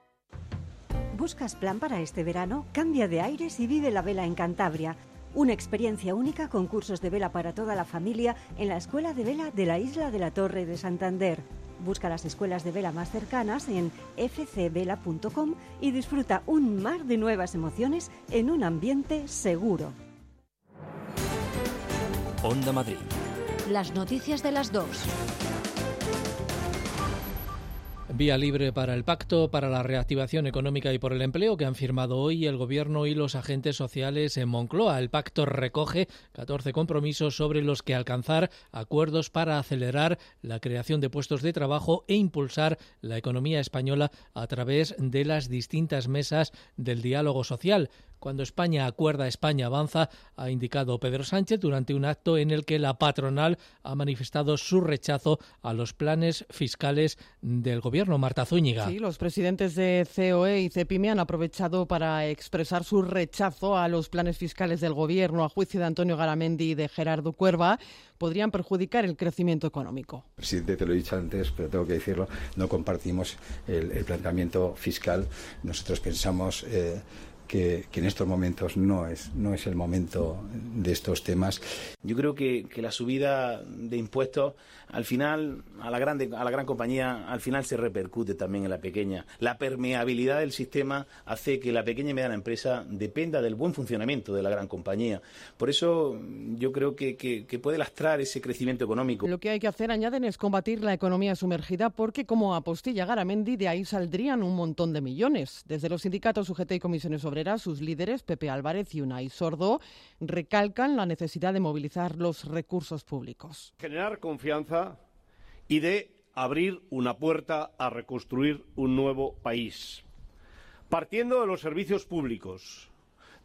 ¿Buscas plan para este verano? Cambia de aires y vive la vela en Cantabria. Una experiencia única con cursos de vela para toda la familia en la Escuela de Vela de la Isla de la Torre de Santander. Busca las escuelas de vela más cercanas en fcvela.com y disfruta un mar de nuevas emociones en un ambiente seguro. Onda Madrid. Las noticias de las dos. Vía libre para el pacto para la reactivación económica y por el empleo que han firmado hoy el Gobierno y los agentes sociales en Moncloa. El pacto recoge 14 compromisos sobre los que alcanzar acuerdos para acelerar la creación de puestos de trabajo e impulsar la economía española a través de las distintas mesas del diálogo social. Cuando España acuerda, España avanza, ha indicado Pedro Sánchez durante un acto en el que la patronal ha manifestado su rechazo a los planes fiscales del gobierno. Marta Zúñiga. Sí, los presidentes de COE y CEPIME han aprovechado para expresar su rechazo a los planes fiscales del gobierno. A juicio de Antonio Garamendi y de Gerardo Cuerva, podrían perjudicar el crecimiento económico. Presidente, te lo he dicho antes, pero tengo que decirlo, no compartimos el, el planteamiento fiscal. Nosotros pensamos. Eh, que, que, en estos momentos no es, no es el momento de estos temas. Yo creo que, que la subida de impuestos al final a la, grande, a la gran compañía al final se repercute también en la pequeña. La permeabilidad del sistema hace que la pequeña y mediana empresa dependa del buen funcionamiento de la gran compañía. Por eso yo creo que, que, que puede lastrar ese crecimiento económico. Lo que hay que hacer, añaden, es combatir la economía sumergida porque, como apostilla Garamendi, de ahí saldrían un montón de millones. Desde los sindicatos UGT y comisiones obreras, sus líderes, Pepe Álvarez y Unai Sordo, recalcan la necesidad de movilizar los recursos públicos. Generar confianza y de abrir una puerta a reconstruir un nuevo país. Partiendo de los servicios públicos,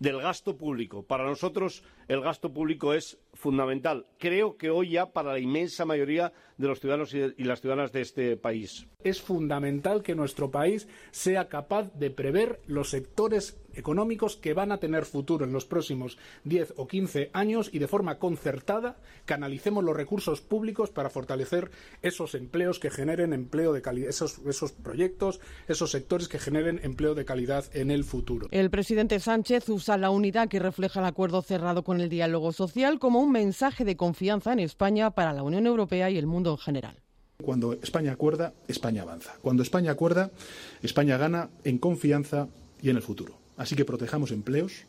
del gasto público. Para nosotros el gasto público es fundamental. Creo que hoy ya para la inmensa mayoría de los ciudadanos y las ciudadanas de este país. Es fundamental que nuestro país sea capaz de prever los sectores económicos que van a tener futuro en los próximos 10 o 15 años y de forma concertada canalicemos los recursos públicos para fortalecer esos empleos que generen empleo de calidad, esos, esos proyectos, esos sectores que generen empleo de calidad en el futuro. El presidente Sánchez usa la unidad que refleja el acuerdo cerrado con el diálogo social como un mensaje de confianza en España para la Unión Europea y el mundo en general. Cuando España acuerda, España avanza. Cuando España acuerda, España gana en confianza y en el futuro. Así que protejamos empleos,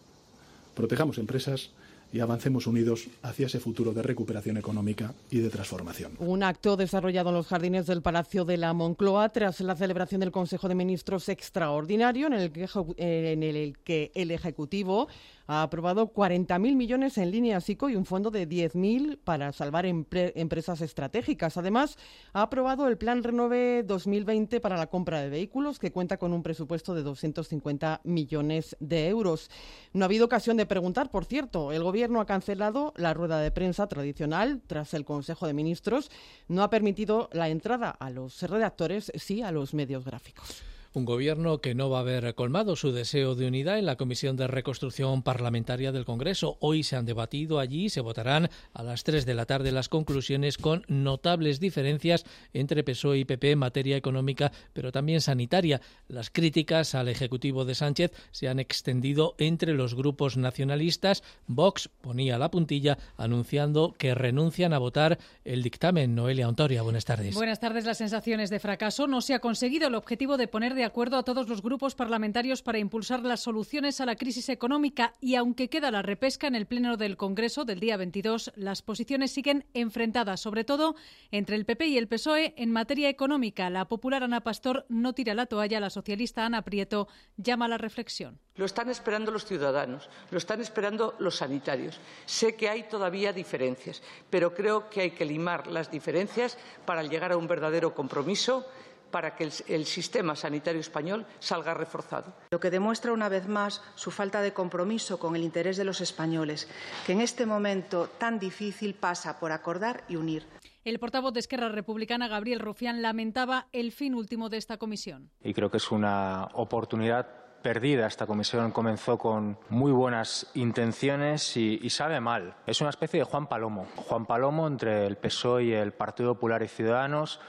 protejamos empresas y avancemos unidos hacia ese futuro de recuperación económica y de transformación. Un acto desarrollado en los jardines del Palacio de la Moncloa tras la celebración del Consejo de Ministros extraordinario en el que, en el que el Ejecutivo ha aprobado 40.000 millones en línea SICO y un fondo de 10.000 para salvar empresas estratégicas. Además, ha aprobado el Plan Renove 2020 para la compra de vehículos, que cuenta con un presupuesto de 250 millones de euros. No ha habido ocasión de preguntar, por cierto. El Gobierno ha cancelado la rueda de prensa tradicional tras el Consejo de Ministros. No ha permitido la entrada a los redactores, sí a los medios gráficos. Un gobierno que no va a haber colmado su deseo de unidad en la Comisión de Reconstrucción Parlamentaria del Congreso. Hoy se han debatido allí y se votarán a las 3 de la tarde las conclusiones con notables diferencias entre PSOE y PP en materia económica, pero también sanitaria. Las críticas al Ejecutivo de Sánchez se han extendido entre los grupos nacionalistas. Vox ponía la puntilla anunciando que renuncian a votar el dictamen. Noelia Ontoria, buenas tardes. Buenas tardes. Las sensaciones de fracaso no se ha conseguido el objetivo de poner de acuerdo a todos los grupos parlamentarios para impulsar las soluciones a la crisis económica y aunque queda la repesca en el Pleno del Congreso del día 22, las posiciones siguen enfrentadas, sobre todo entre el PP y el PSOE en materia económica. La popular Ana Pastor no tira la toalla, la socialista Ana Prieto llama a la reflexión. Lo están esperando los ciudadanos, lo están esperando los sanitarios. Sé que hay todavía diferencias, pero creo que hay que limar las diferencias para llegar a un verdadero compromiso para que el, el, sistema sanitario español salga reforzado. Lo que demuestra una vez más su falta de compromiso con el interés de los españoles, que en este momento tan difícil pasa por acordar y unir. El portavoz de Esquerra Republicana, Gabriel Rufián, lamentaba el fin último de esta comisión. Y creo que es una oportunidad perdida. Esta comisión comenzó con muy buenas intenciones y, y, sabe mal. Es una especie de Juan Palomo. Juan Palomo entre el PSOE y el Partido Popular y Ciudadanos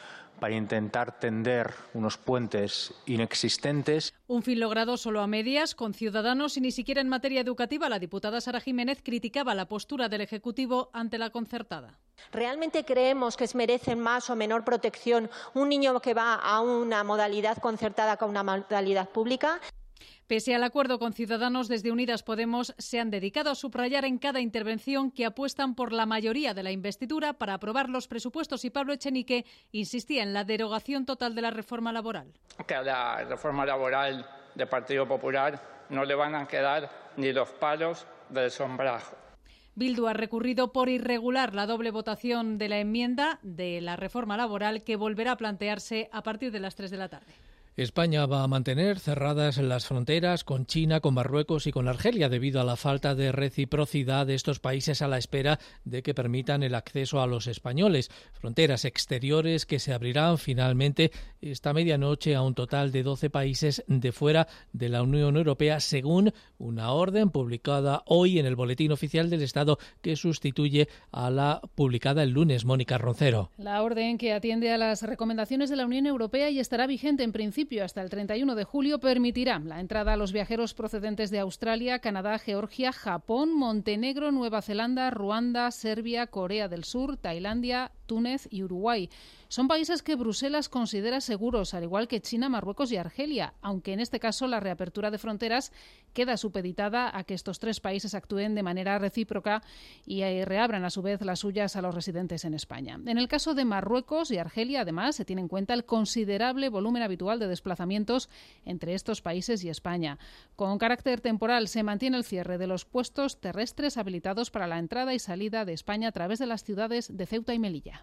para intentar tender unos puentes inexistentes. Un fin logrado solo a medias, con ciudadanos y ni siquiera en materia educativa. La diputada Sara Jiménez criticaba la postura del Ejecutivo ante la concertada. ¿Realmente creemos que merecen más o menor protección un niño que va a una modalidad concertada que a una modalidad pública? Pese al acuerdo con Ciudadanos, desde Unidas Podemos se han dedicado a subrayar en cada intervención que apuestan por la mayoría de la investidura para aprobar los presupuestos y Pablo Echenique insistía en la derogación total de la reforma laboral. Que a la reforma laboral del Partido Popular no le van a quedar ni los palos del sombrajo. Bildu ha recurrido por irregular la doble votación de la enmienda de la reforma laboral que volverá a plantearse a partir de las 3 de la tarde. España va a mantener cerradas las fronteras con China, con Marruecos y con Argelia debido a la falta de reciprocidad de estos países a la espera de que permitan el acceso a los españoles. Fronteras exteriores que se abrirán finalmente esta medianoche a un total de 12 países de fuera de la Unión Europea según una orden publicada hoy en el Boletín Oficial del Estado que sustituye a la publicada el lunes. Mónica Roncero. La orden que atiende a las recomendaciones de la Unión Europea y estará vigente en principio hasta el 31 de julio permitirá la entrada a los viajeros procedentes de Australia, Canadá, Georgia, Japón, Montenegro, Nueva Zelanda, Ruanda, Serbia, Corea del Sur, Tailandia, Túnez y Uruguay. Son países que Bruselas considera seguros, al igual que China, Marruecos y Argelia, aunque en este caso la reapertura de fronteras queda supeditada a que estos tres países actúen de manera recíproca y eh, reabran a su vez las suyas a los residentes en España. En el caso de Marruecos y Argelia, además, se tiene en cuenta el considerable volumen habitual de desplazamientos entre estos países y España. Con carácter temporal se mantiene el cierre de los puestos terrestres habilitados para la entrada y salida de España a través de las ciudades de Ceuta y Melilla.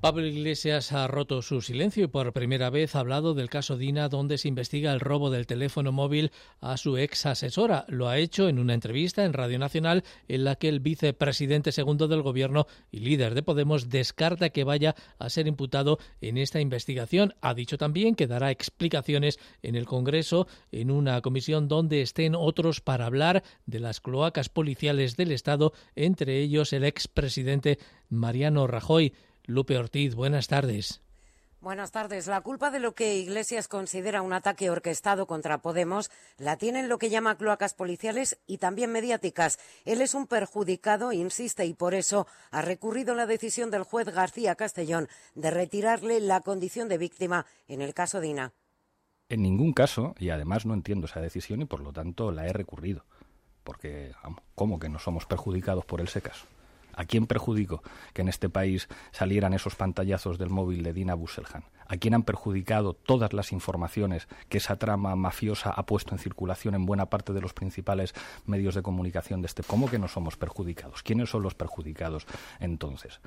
Pablo Iglesias ha roto su silencio y por primera vez ha hablado del caso Dina, donde se investiga el robo del teléfono móvil a su ex asesora. Lo ha hecho en una entrevista en Radio Nacional en la que el vicepresidente segundo del gobierno y líder de Podemos descarta que vaya a ser imputado en esta investigación. Ha dicho también que dará explicaciones en el Congreso en una comisión donde estén otros para hablar de las cloacas policiales del Estado, entre ellos el expresidente Mariano Rajoy. Lupe Ortiz, buenas tardes. Buenas tardes. La culpa de lo que Iglesias considera un ataque orquestado contra Podemos la tienen lo que llama cloacas policiales y también mediáticas. Él es un perjudicado, insiste, y por eso ha recurrido la decisión del juez García Castellón de retirarle la condición de víctima en el caso Dina. En ningún caso, y además no entiendo esa decisión y por lo tanto la he recurrido. Porque, ¿cómo que no somos perjudicados por ese caso? ¿A quién perjudicó que en este país salieran esos pantallazos del móvil de Dina Busselhan? ¿A quién han perjudicado todas las informaciones que esa trama mafiosa ha puesto en circulación en buena parte de los principales medios de comunicación de este? ¿Cómo que no somos perjudicados? ¿Quiénes son los perjudicados entonces?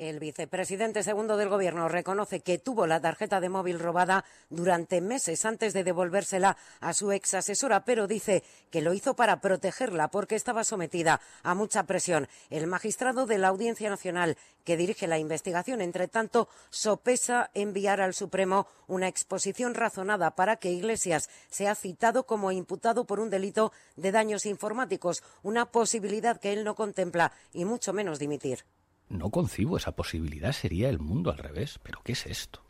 El vicepresidente segundo del Gobierno reconoce que tuvo la tarjeta de móvil robada durante meses antes de devolvérsela a su ex asesora, pero dice que lo hizo para protegerla porque estaba sometida a mucha presión. El magistrado de la Audiencia Nacional que dirige la investigación, entre tanto, sopesa enviar al Supremo una exposición razonada para que Iglesias sea citado como imputado por un delito de daños informáticos, una posibilidad que él no contempla y mucho menos dimitir. No concibo esa posibilidad, sería el mundo al revés. ¿Pero qué es esto?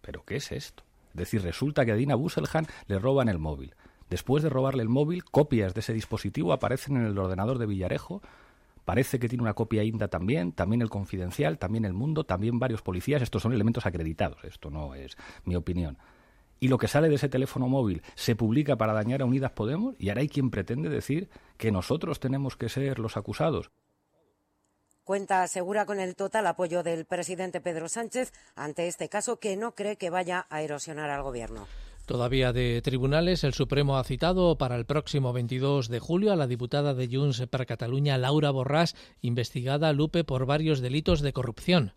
¿Pero qué es esto? Es decir, resulta que a Dina Busselhan le roban el móvil. Después de robarle el móvil, copias de ese dispositivo aparecen en el ordenador de Villarejo. Parece que tiene una copia INDA también, también el Confidencial, también el Mundo, también varios policías. Estos son elementos acreditados, esto no es mi opinión. Y lo que sale de ese teléfono móvil se publica para dañar a Unidas Podemos y ahora hay quien pretende decir que nosotros tenemos que ser los acusados. Cuenta asegura con el total apoyo del presidente Pedro Sánchez ante este caso que no cree que vaya a erosionar al gobierno. Todavía de tribunales, el Supremo ha citado para el próximo 22 de julio a la diputada de Junts para Cataluña, Laura Borràs, investigada a Lupe por varios delitos de corrupción.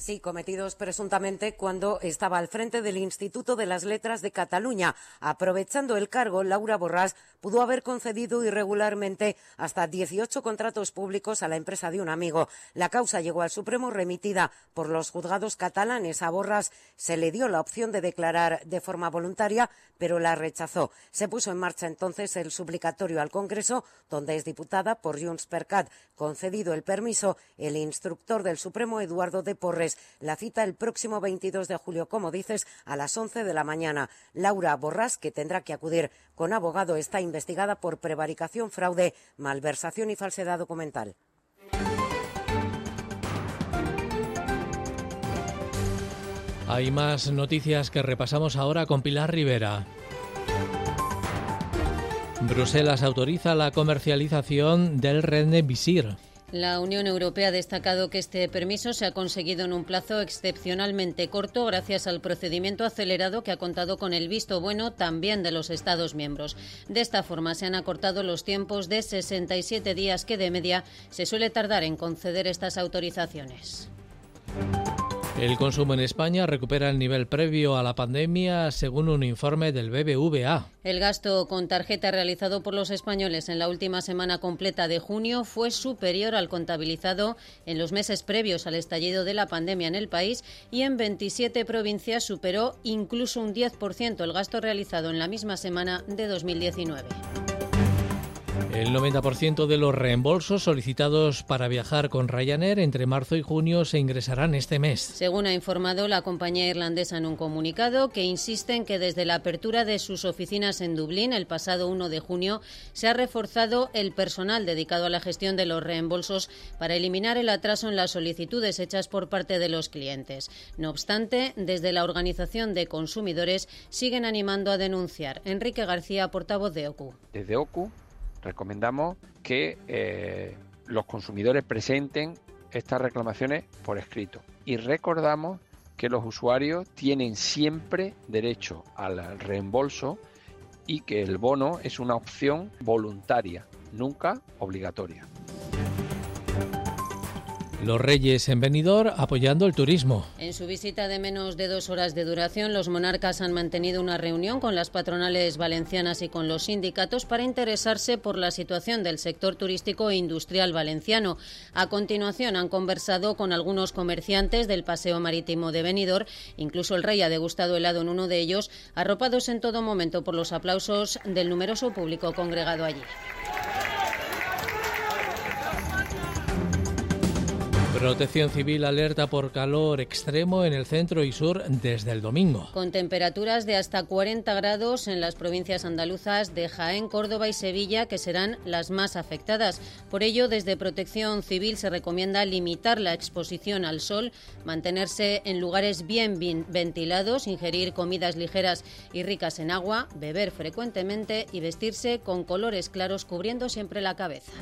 Sí, cometidos presuntamente cuando estaba al frente del Instituto de las Letras de Cataluña. Aprovechando el cargo, Laura Borràs pudo haber concedido irregularmente hasta 18 contratos públicos a la empresa de un amigo. La causa llegó al Supremo remitida por los juzgados catalanes. A Borràs se le dio la opción de declarar de forma voluntaria, pero la rechazó. Se puso en marcha entonces el suplicatorio al Congreso, donde es diputada por Junts per Cat. Concedido el permiso, el instructor del Supremo, Eduardo de Porres, la cita el próximo 22 de julio, como dices, a las 11 de la mañana. Laura Borrás, que tendrá que acudir con abogado, está investigada por prevaricación, fraude, malversación y falsedad documental. Hay más noticias que repasamos ahora con Pilar Rivera. Bruselas autoriza la comercialización del Visir. La Unión Europea ha destacado que este permiso se ha conseguido en un plazo excepcionalmente corto gracias al procedimiento acelerado que ha contado con el visto bueno también de los Estados miembros. De esta forma se han acortado los tiempos de 67 días que de media se suele tardar en conceder estas autorizaciones. El consumo en España recupera el nivel previo a la pandemia, según un informe del BBVA. El gasto con tarjeta realizado por los españoles en la última semana completa de junio fue superior al contabilizado en los meses previos al estallido de la pandemia en el país y en 27 provincias superó incluso un 10% el gasto realizado en la misma semana de 2019. El 90% de los reembolsos solicitados para viajar con Ryanair entre marzo y junio se ingresarán este mes. Según ha informado la compañía irlandesa en un comunicado, que insiste en que desde la apertura de sus oficinas en Dublín el pasado 1 de junio se ha reforzado el personal dedicado a la gestión de los reembolsos para eliminar el atraso en las solicitudes hechas por parte de los clientes. No obstante, desde la Organización de Consumidores siguen animando a denunciar. Enrique García, portavoz de OCU. Desde OCU recomendamos que eh, los consumidores presenten estas reclamaciones por escrito. Y recordamos que los usuarios tienen siempre derecho al reembolso y que el bono es una opción voluntaria, nunca obligatoria. Los Reyes en Benidorm apoyando el turismo. En su visita de menos de dos horas de duración, los monarcas han mantenido una reunión con las patronales valencianas y con los sindicatos para interesarse por la situación del sector turístico e industrial valenciano. A continuación, han conversado con algunos comerciantes del paseo marítimo de Benidorm. Incluso el rey ha degustado helado en uno de ellos, arropados en todo momento por los aplausos del numeroso público congregado allí. Protección Civil alerta por calor extremo en el centro y sur desde el domingo. Con temperaturas de hasta 40 grados en las provincias andaluzas de Jaén, Córdoba y Sevilla, que serán las más afectadas. Por ello, desde Protección Civil se recomienda limitar la exposición al sol, mantenerse en lugares bien ventilados, ingerir comidas ligeras y ricas en agua, beber frecuentemente y vestirse con colores claros cubriendo siempre la cabeza.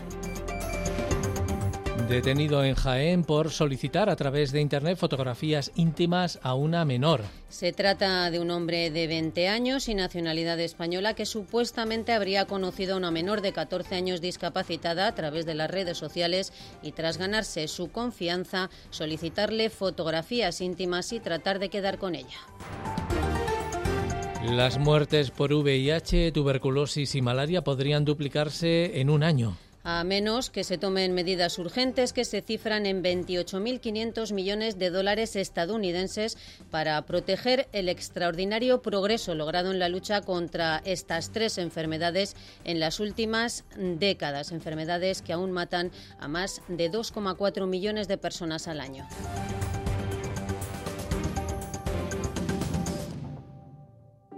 Detenido en Jaén por solicitar a través de Internet fotografías íntimas a una menor. Se trata de un hombre de 20 años y nacionalidad española que supuestamente habría conocido a una menor de 14 años discapacitada a través de las redes sociales y tras ganarse su confianza solicitarle fotografías íntimas y tratar de quedar con ella. Las muertes por VIH, tuberculosis y malaria podrían duplicarse en un año a menos que se tomen medidas urgentes que se cifran en 28.500 millones de dólares estadounidenses para proteger el extraordinario progreso logrado en la lucha contra estas tres enfermedades en las últimas décadas, enfermedades que aún matan a más de 2,4 millones de personas al año.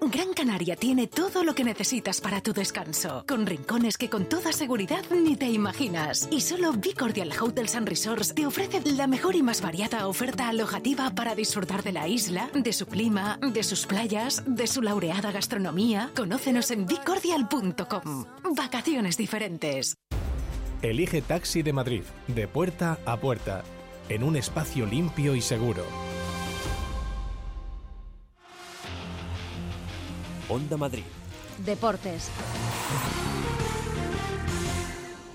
Gran Canaria tiene todo lo que necesitas para tu descanso, con rincones que con toda seguridad ni te imaginas. Y solo Bicordial Hotels and Resorts te ofrece la mejor y más variada oferta alojativa para disfrutar de la isla, de su clima, de sus playas, de su laureada gastronomía. Conócenos en bicordial.com. Vacaciones diferentes. Elige Taxi de Madrid, de puerta a puerta, en un espacio limpio y seguro. Onda Madrid. Deportes.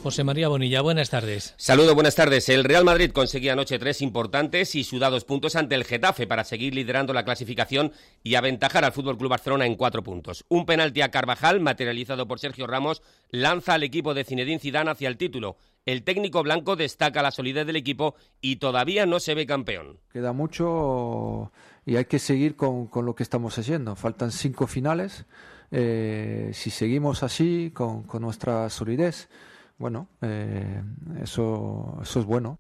José María Bonilla, buenas tardes. Saludo, buenas tardes. El Real Madrid conseguía anoche tres importantes y sudados puntos ante el Getafe para seguir liderando la clasificación y aventajar al Fútbol Club Barcelona en cuatro puntos. Un penalti a Carvajal, materializado por Sergio Ramos, lanza al equipo de Zinedine Zidane hacia el título. El técnico blanco destaca la solidez del equipo y todavía no se ve campeón. Queda mucho y hay que seguir con, con lo que estamos haciendo. Faltan cinco finales. Eh, si seguimos así, con, con nuestra solidez, bueno, eh, eso, eso es bueno.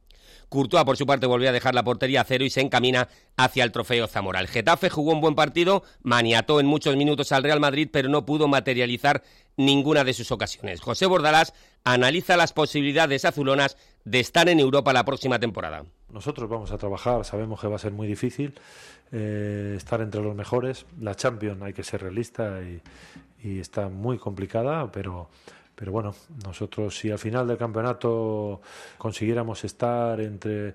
Courtois, por su parte, volvió a dejar la portería a cero y se encamina hacia el trofeo Zamora. El Getafe jugó un buen partido, maniató en muchos minutos al Real Madrid, pero no pudo materializar ninguna de sus ocasiones. José Bordalás analiza las posibilidades azulonas de estar en Europa la próxima temporada. Nosotros vamos a trabajar, sabemos que va a ser muy difícil eh, estar entre los mejores. La Champions hay que ser realista y, y está muy complicada, pero pero bueno, nosotros si al final del campeonato consiguiéramos estar entre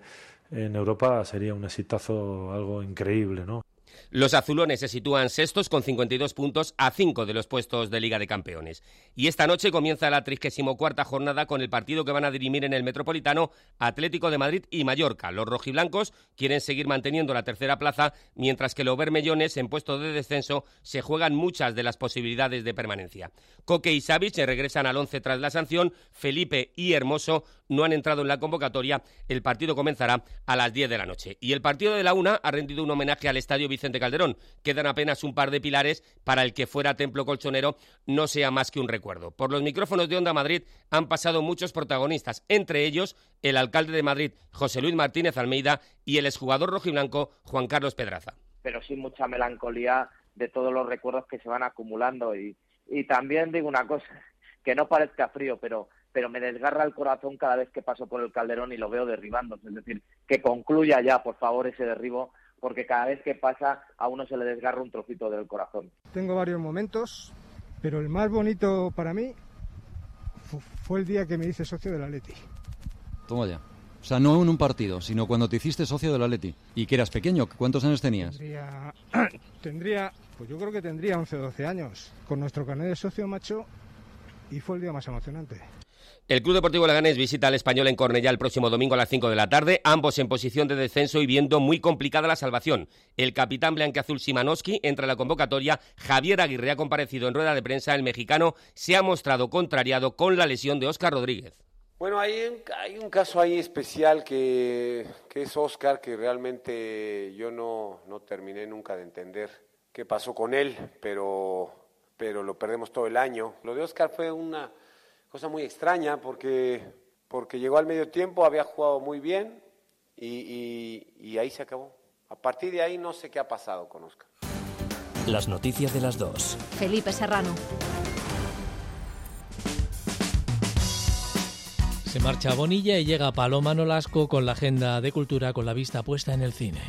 en Europa sería un exitazo algo increíble, ¿no? Los azulones se sitúan sextos con 52 puntos a 5 de los puestos de Liga de Campeones. Y esta noche comienza la 34 jornada con el partido que van a dirimir en el Metropolitano Atlético de Madrid y Mallorca. Los rojiblancos quieren seguir manteniendo la tercera plaza, mientras que los bermellones en puesto de descenso se juegan muchas de las posibilidades de permanencia. Coque y Savic regresan al 11 tras la sanción, Felipe y Hermoso no han entrado en la convocatoria. El partido comenzará a las 10 de la noche. Y el partido de la una ha rendido un homenaje al Estadio Vicente Calderón. Quedan apenas un par de pilares para el que fuera templo colchonero no sea más que un recuerdo. Por los micrófonos de Onda Madrid han pasado muchos protagonistas, entre ellos el alcalde de Madrid, José Luis Martínez Almeida, y el exjugador rojiblanco, Juan Carlos Pedraza. Pero sin mucha melancolía de todos los recuerdos que se van acumulando. Y, y también digo una cosa, que no parezca frío, pero pero me desgarra el corazón cada vez que paso por el Calderón y lo veo derribándose. Es decir, que concluya ya, por favor, ese derribo, porque cada vez que pasa a uno se le desgarra un trocito del corazón. Tengo varios momentos, pero el más bonito para mí fue el día que me hice socio del Atleti. Toma ya. O sea, no en un partido, sino cuando te hiciste socio del Atleti. ¿Y que eras pequeño? ¿Cuántos años tenías? Tendría, tendría pues yo creo que tendría 11 o 12 años. Con nuestro carnet de socio macho y fue el día más emocionante. El Club Deportivo Leganés visita al Español en Cornellá el próximo domingo a las 5 de la tarde, ambos en posición de descenso y viendo muy complicada la salvación. El capitán blanqueazul Simanowski entra en la convocatoria, Javier Aguirre ha comparecido en rueda de prensa, el mexicano se ha mostrado contrariado con la lesión de Óscar Rodríguez. Bueno, hay un, hay un caso ahí especial que, que es Óscar, que realmente yo no, no terminé nunca de entender qué pasó con él, pero, pero lo perdemos todo el año. Lo de Óscar fue una cosa muy extraña porque, porque llegó al medio tiempo, había jugado muy bien y, y, y ahí se acabó. A partir de ahí no sé qué ha pasado con Oscar. Las noticias de las dos. Felipe Serrano. Se marcha a Bonilla y llega Paloma Nolasco con la agenda de cultura con la vista puesta en el cine.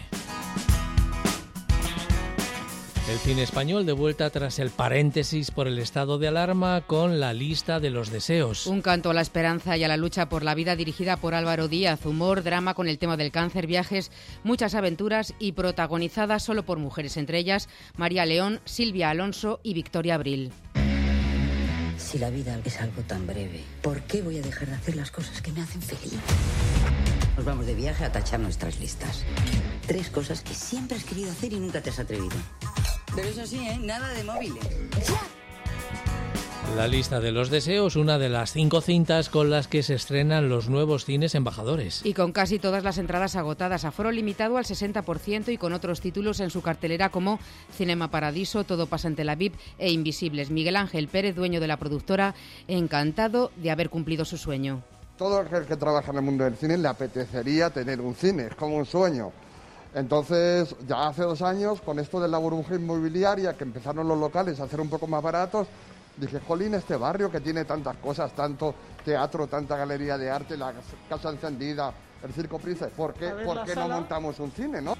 El cine español de vuelta tras el paréntesis por el estado de alarma con la lista de los deseos. Un canto a la esperanza y a la lucha por la vida dirigida por Álvaro Díaz. Humor, drama con el tema del cáncer, viajes, muchas aventuras y protagonizada solo por mujeres, entre ellas María León, Silvia Alonso y Victoria Abril. Si la vida es algo tan breve, ¿por qué voy a dejar de hacer las cosas que me hacen feliz? Nos vamos de viaje a tachar nuestras listas. Tres cosas que siempre has querido hacer y nunca te has atrevido. Pero eso sí, ¿eh? Nada de móviles. La lista de los deseos, una de las cinco cintas con las que se estrenan los nuevos cines embajadores. Y con casi todas las entradas agotadas, aforo limitado al 60% y con otros títulos en su cartelera como Cinema Paradiso, Todo pasa en Tel Aviv e Invisibles. Miguel Ángel Pérez, dueño de la productora, encantado de haber cumplido su sueño. Todo el que trabaja en el mundo del cine le apetecería tener un cine, es como un sueño. Entonces, ya hace dos años, con esto de la burbuja inmobiliaria, que empezaron los locales a ser un poco más baratos, dije, jolín, este barrio que tiene tantas cosas, tanto teatro, tanta galería de arte, la casa encendida, el circo Príncipe, ¿por qué, ¿por qué no montamos un cine, no?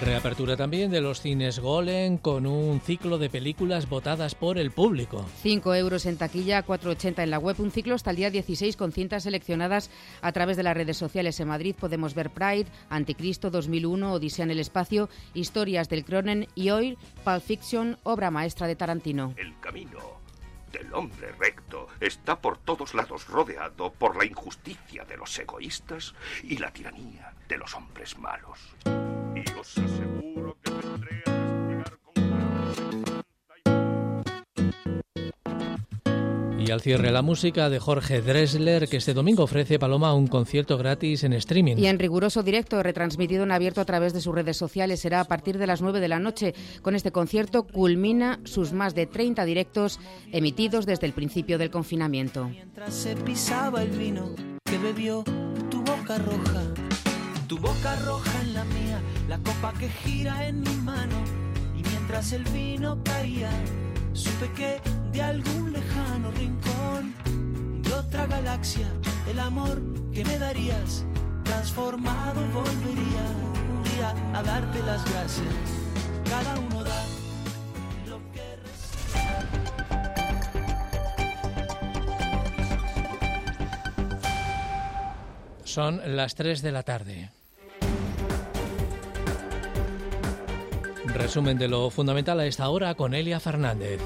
Reapertura también de los cines Golem con un ciclo de películas votadas por el público. 5 euros en taquilla, 4,80 en la web. Un ciclo hasta el día 16 con cintas seleccionadas a través de las redes sociales. En Madrid podemos ver Pride, Anticristo 2001, Odisea en el espacio, Historias del Cronen y hoy Pulp Fiction, obra maestra de Tarantino. El camino del hombre recto está por todos lados rodeado por la injusticia de los egoístas y la tiranía de los hombres malos. Y os aseguro que vendré Y al cierre la música de Jorge Dressler, que este domingo ofrece Paloma un concierto gratis en streaming. Y en riguroso directo, retransmitido en abierto a través de sus redes sociales, será a partir de las 9 de la noche. Con este concierto culmina sus más de 30 directos emitidos desde el principio del confinamiento. Mientras se pisaba el vino que bebió tu boca roja, tu boca roja en la mía, la copa que gira en mi mano, y mientras el vino caía, supe que de algún lejano rincón de otra galaxia, el amor que me darías, transformado volvería un día a darte las gracias. Cada uno da lo que Son las 3 de la tarde. Resumen de lo fundamental a esta hora con Elia Fernández.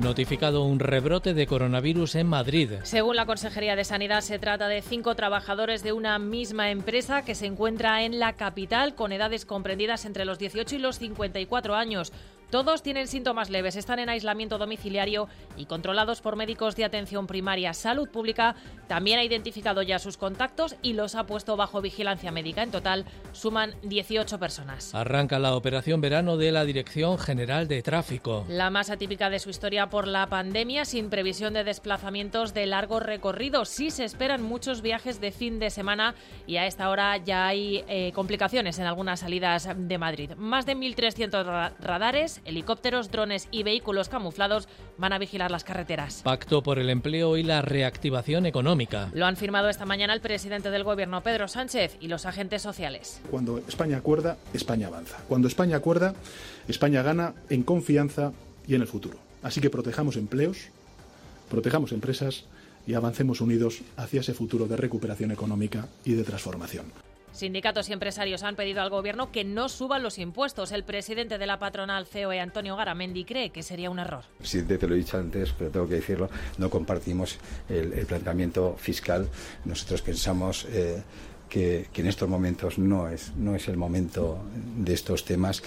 Notificado un rebrote de coronavirus en Madrid. Según la Consejería de Sanidad, se trata de cinco trabajadores de una misma empresa que se encuentra en la capital con edades comprendidas entre los 18 y los 54 años. Todos tienen síntomas leves, están en aislamiento domiciliario y controlados por médicos de atención primaria. Salud Pública también ha identificado ya sus contactos y los ha puesto bajo vigilancia médica. En total suman 18 personas. Arranca la operación verano de la Dirección General de Tráfico. La más atípica de su historia por la pandemia, sin previsión de desplazamientos de largo recorrido. Sí se esperan muchos viajes de fin de semana y a esta hora ya hay eh, complicaciones en algunas salidas de Madrid. Más de 1.300 ra- radares, helicópteros, drones y vehículos camuflados van a vigilar las carreteras. Pacto por el empleo y la reactivación económica. Lo han firmado esta mañana el presidente del Gobierno, Pedro Sánchez, y los agentes sociales. Cuando España acuerda, España avanza. Cuando España acuerda, España gana en confianza y en el futuro. Así que protejamos empleos, protejamos empresas y avancemos unidos hacia ese futuro de recuperación económica y de transformación. Sindicatos y empresarios han pedido al Gobierno que no suban los impuestos. El presidente de la patronal COE, Antonio Garamendi, cree que sería un error. Presidente, te lo he dicho antes, pero tengo que decirlo, no compartimos el, el planteamiento fiscal. Nosotros pensamos eh, que, que en estos momentos no es, no es el momento de estos temas.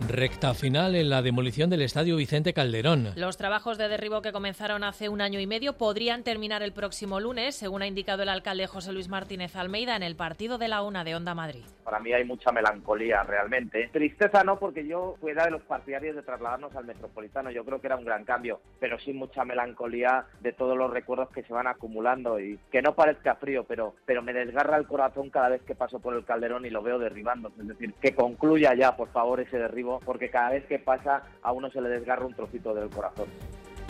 Recta final en la demolición del Estadio Vicente Calderón. Los trabajos de derribo que comenzaron hace un año y medio podrían terminar el próximo lunes, según ha indicado el alcalde José Luis Martínez Almeida en el partido de la UNA de Onda Madrid. Para mí hay mucha melancolía realmente. Tristeza no, porque yo fuera de los partidarios de trasladarnos al Metropolitano. Yo creo que era un gran cambio, pero sí mucha melancolía de todos los recuerdos que se van acumulando y que no parezca frío, pero, pero me desgarra el corazón cada vez que paso por el Calderón y lo veo derribando. Es decir, que concluya ya, por favor, ese derribo, porque cada vez que pasa a uno se le desgarra un trocito del corazón.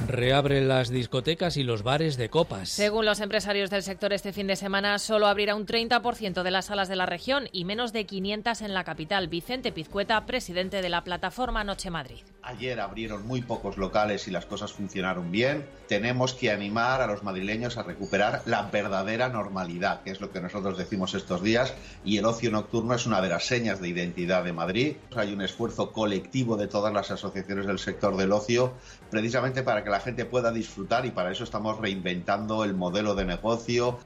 Reabren las discotecas y los bares de copas. Según los empresarios del sector, este fin de semana solo abrirá un 30% de las salas de la región y menos de 500 en la capital. Vicente Pizcueta, presidente de la plataforma Noche Madrid. Ayer abrieron muy pocos locales y las cosas funcionaron bien. Tenemos que animar a los madrileños a recuperar la verdadera normalidad, que es lo que nosotros decimos estos días, y el ocio nocturno es una de las señas de identidad de Madrid. Hay un esfuerzo colectivo de todas las asociaciones del sector del ocio, precisamente para que la gente pueda disfrutar y para eso estamos reinventando el modelo de negocio.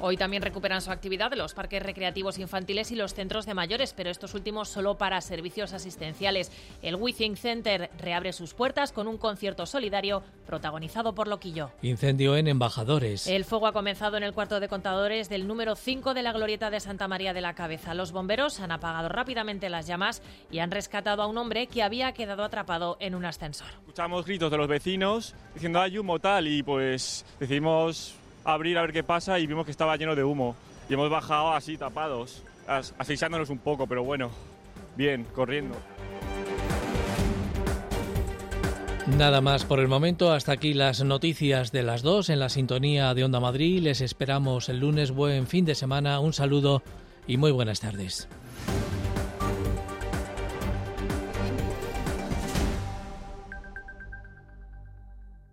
Hoy también recuperan su actividad los parques recreativos infantiles y los centros de mayores, pero estos últimos solo para servicios asistenciales. El Withing Center reabre sus puertas con un concierto solidario protagonizado por Loquillo. Incendio en Embajadores. El fuego ha comenzado en el cuarto de contadores del número 5 de la glorieta de Santa María de la Cabeza. Los bomberos han apagado rápidamente las llamas y han rescatado a un hombre que había quedado atrapado en un ascensor. Escuchamos gritos de los vecinos diciendo hay humo tal y pues decidimos abrir a ver qué pasa y vimos que estaba lleno de humo. y hemos bajado así tapados, asfixiándonos un poco, pero bueno, bien, corriendo. Nada más por el momento, hasta aquí las noticias de las dos en la sintonía de Onda Madrid. Les esperamos el lunes, buen fin de semana, un saludo y muy buenas tardes.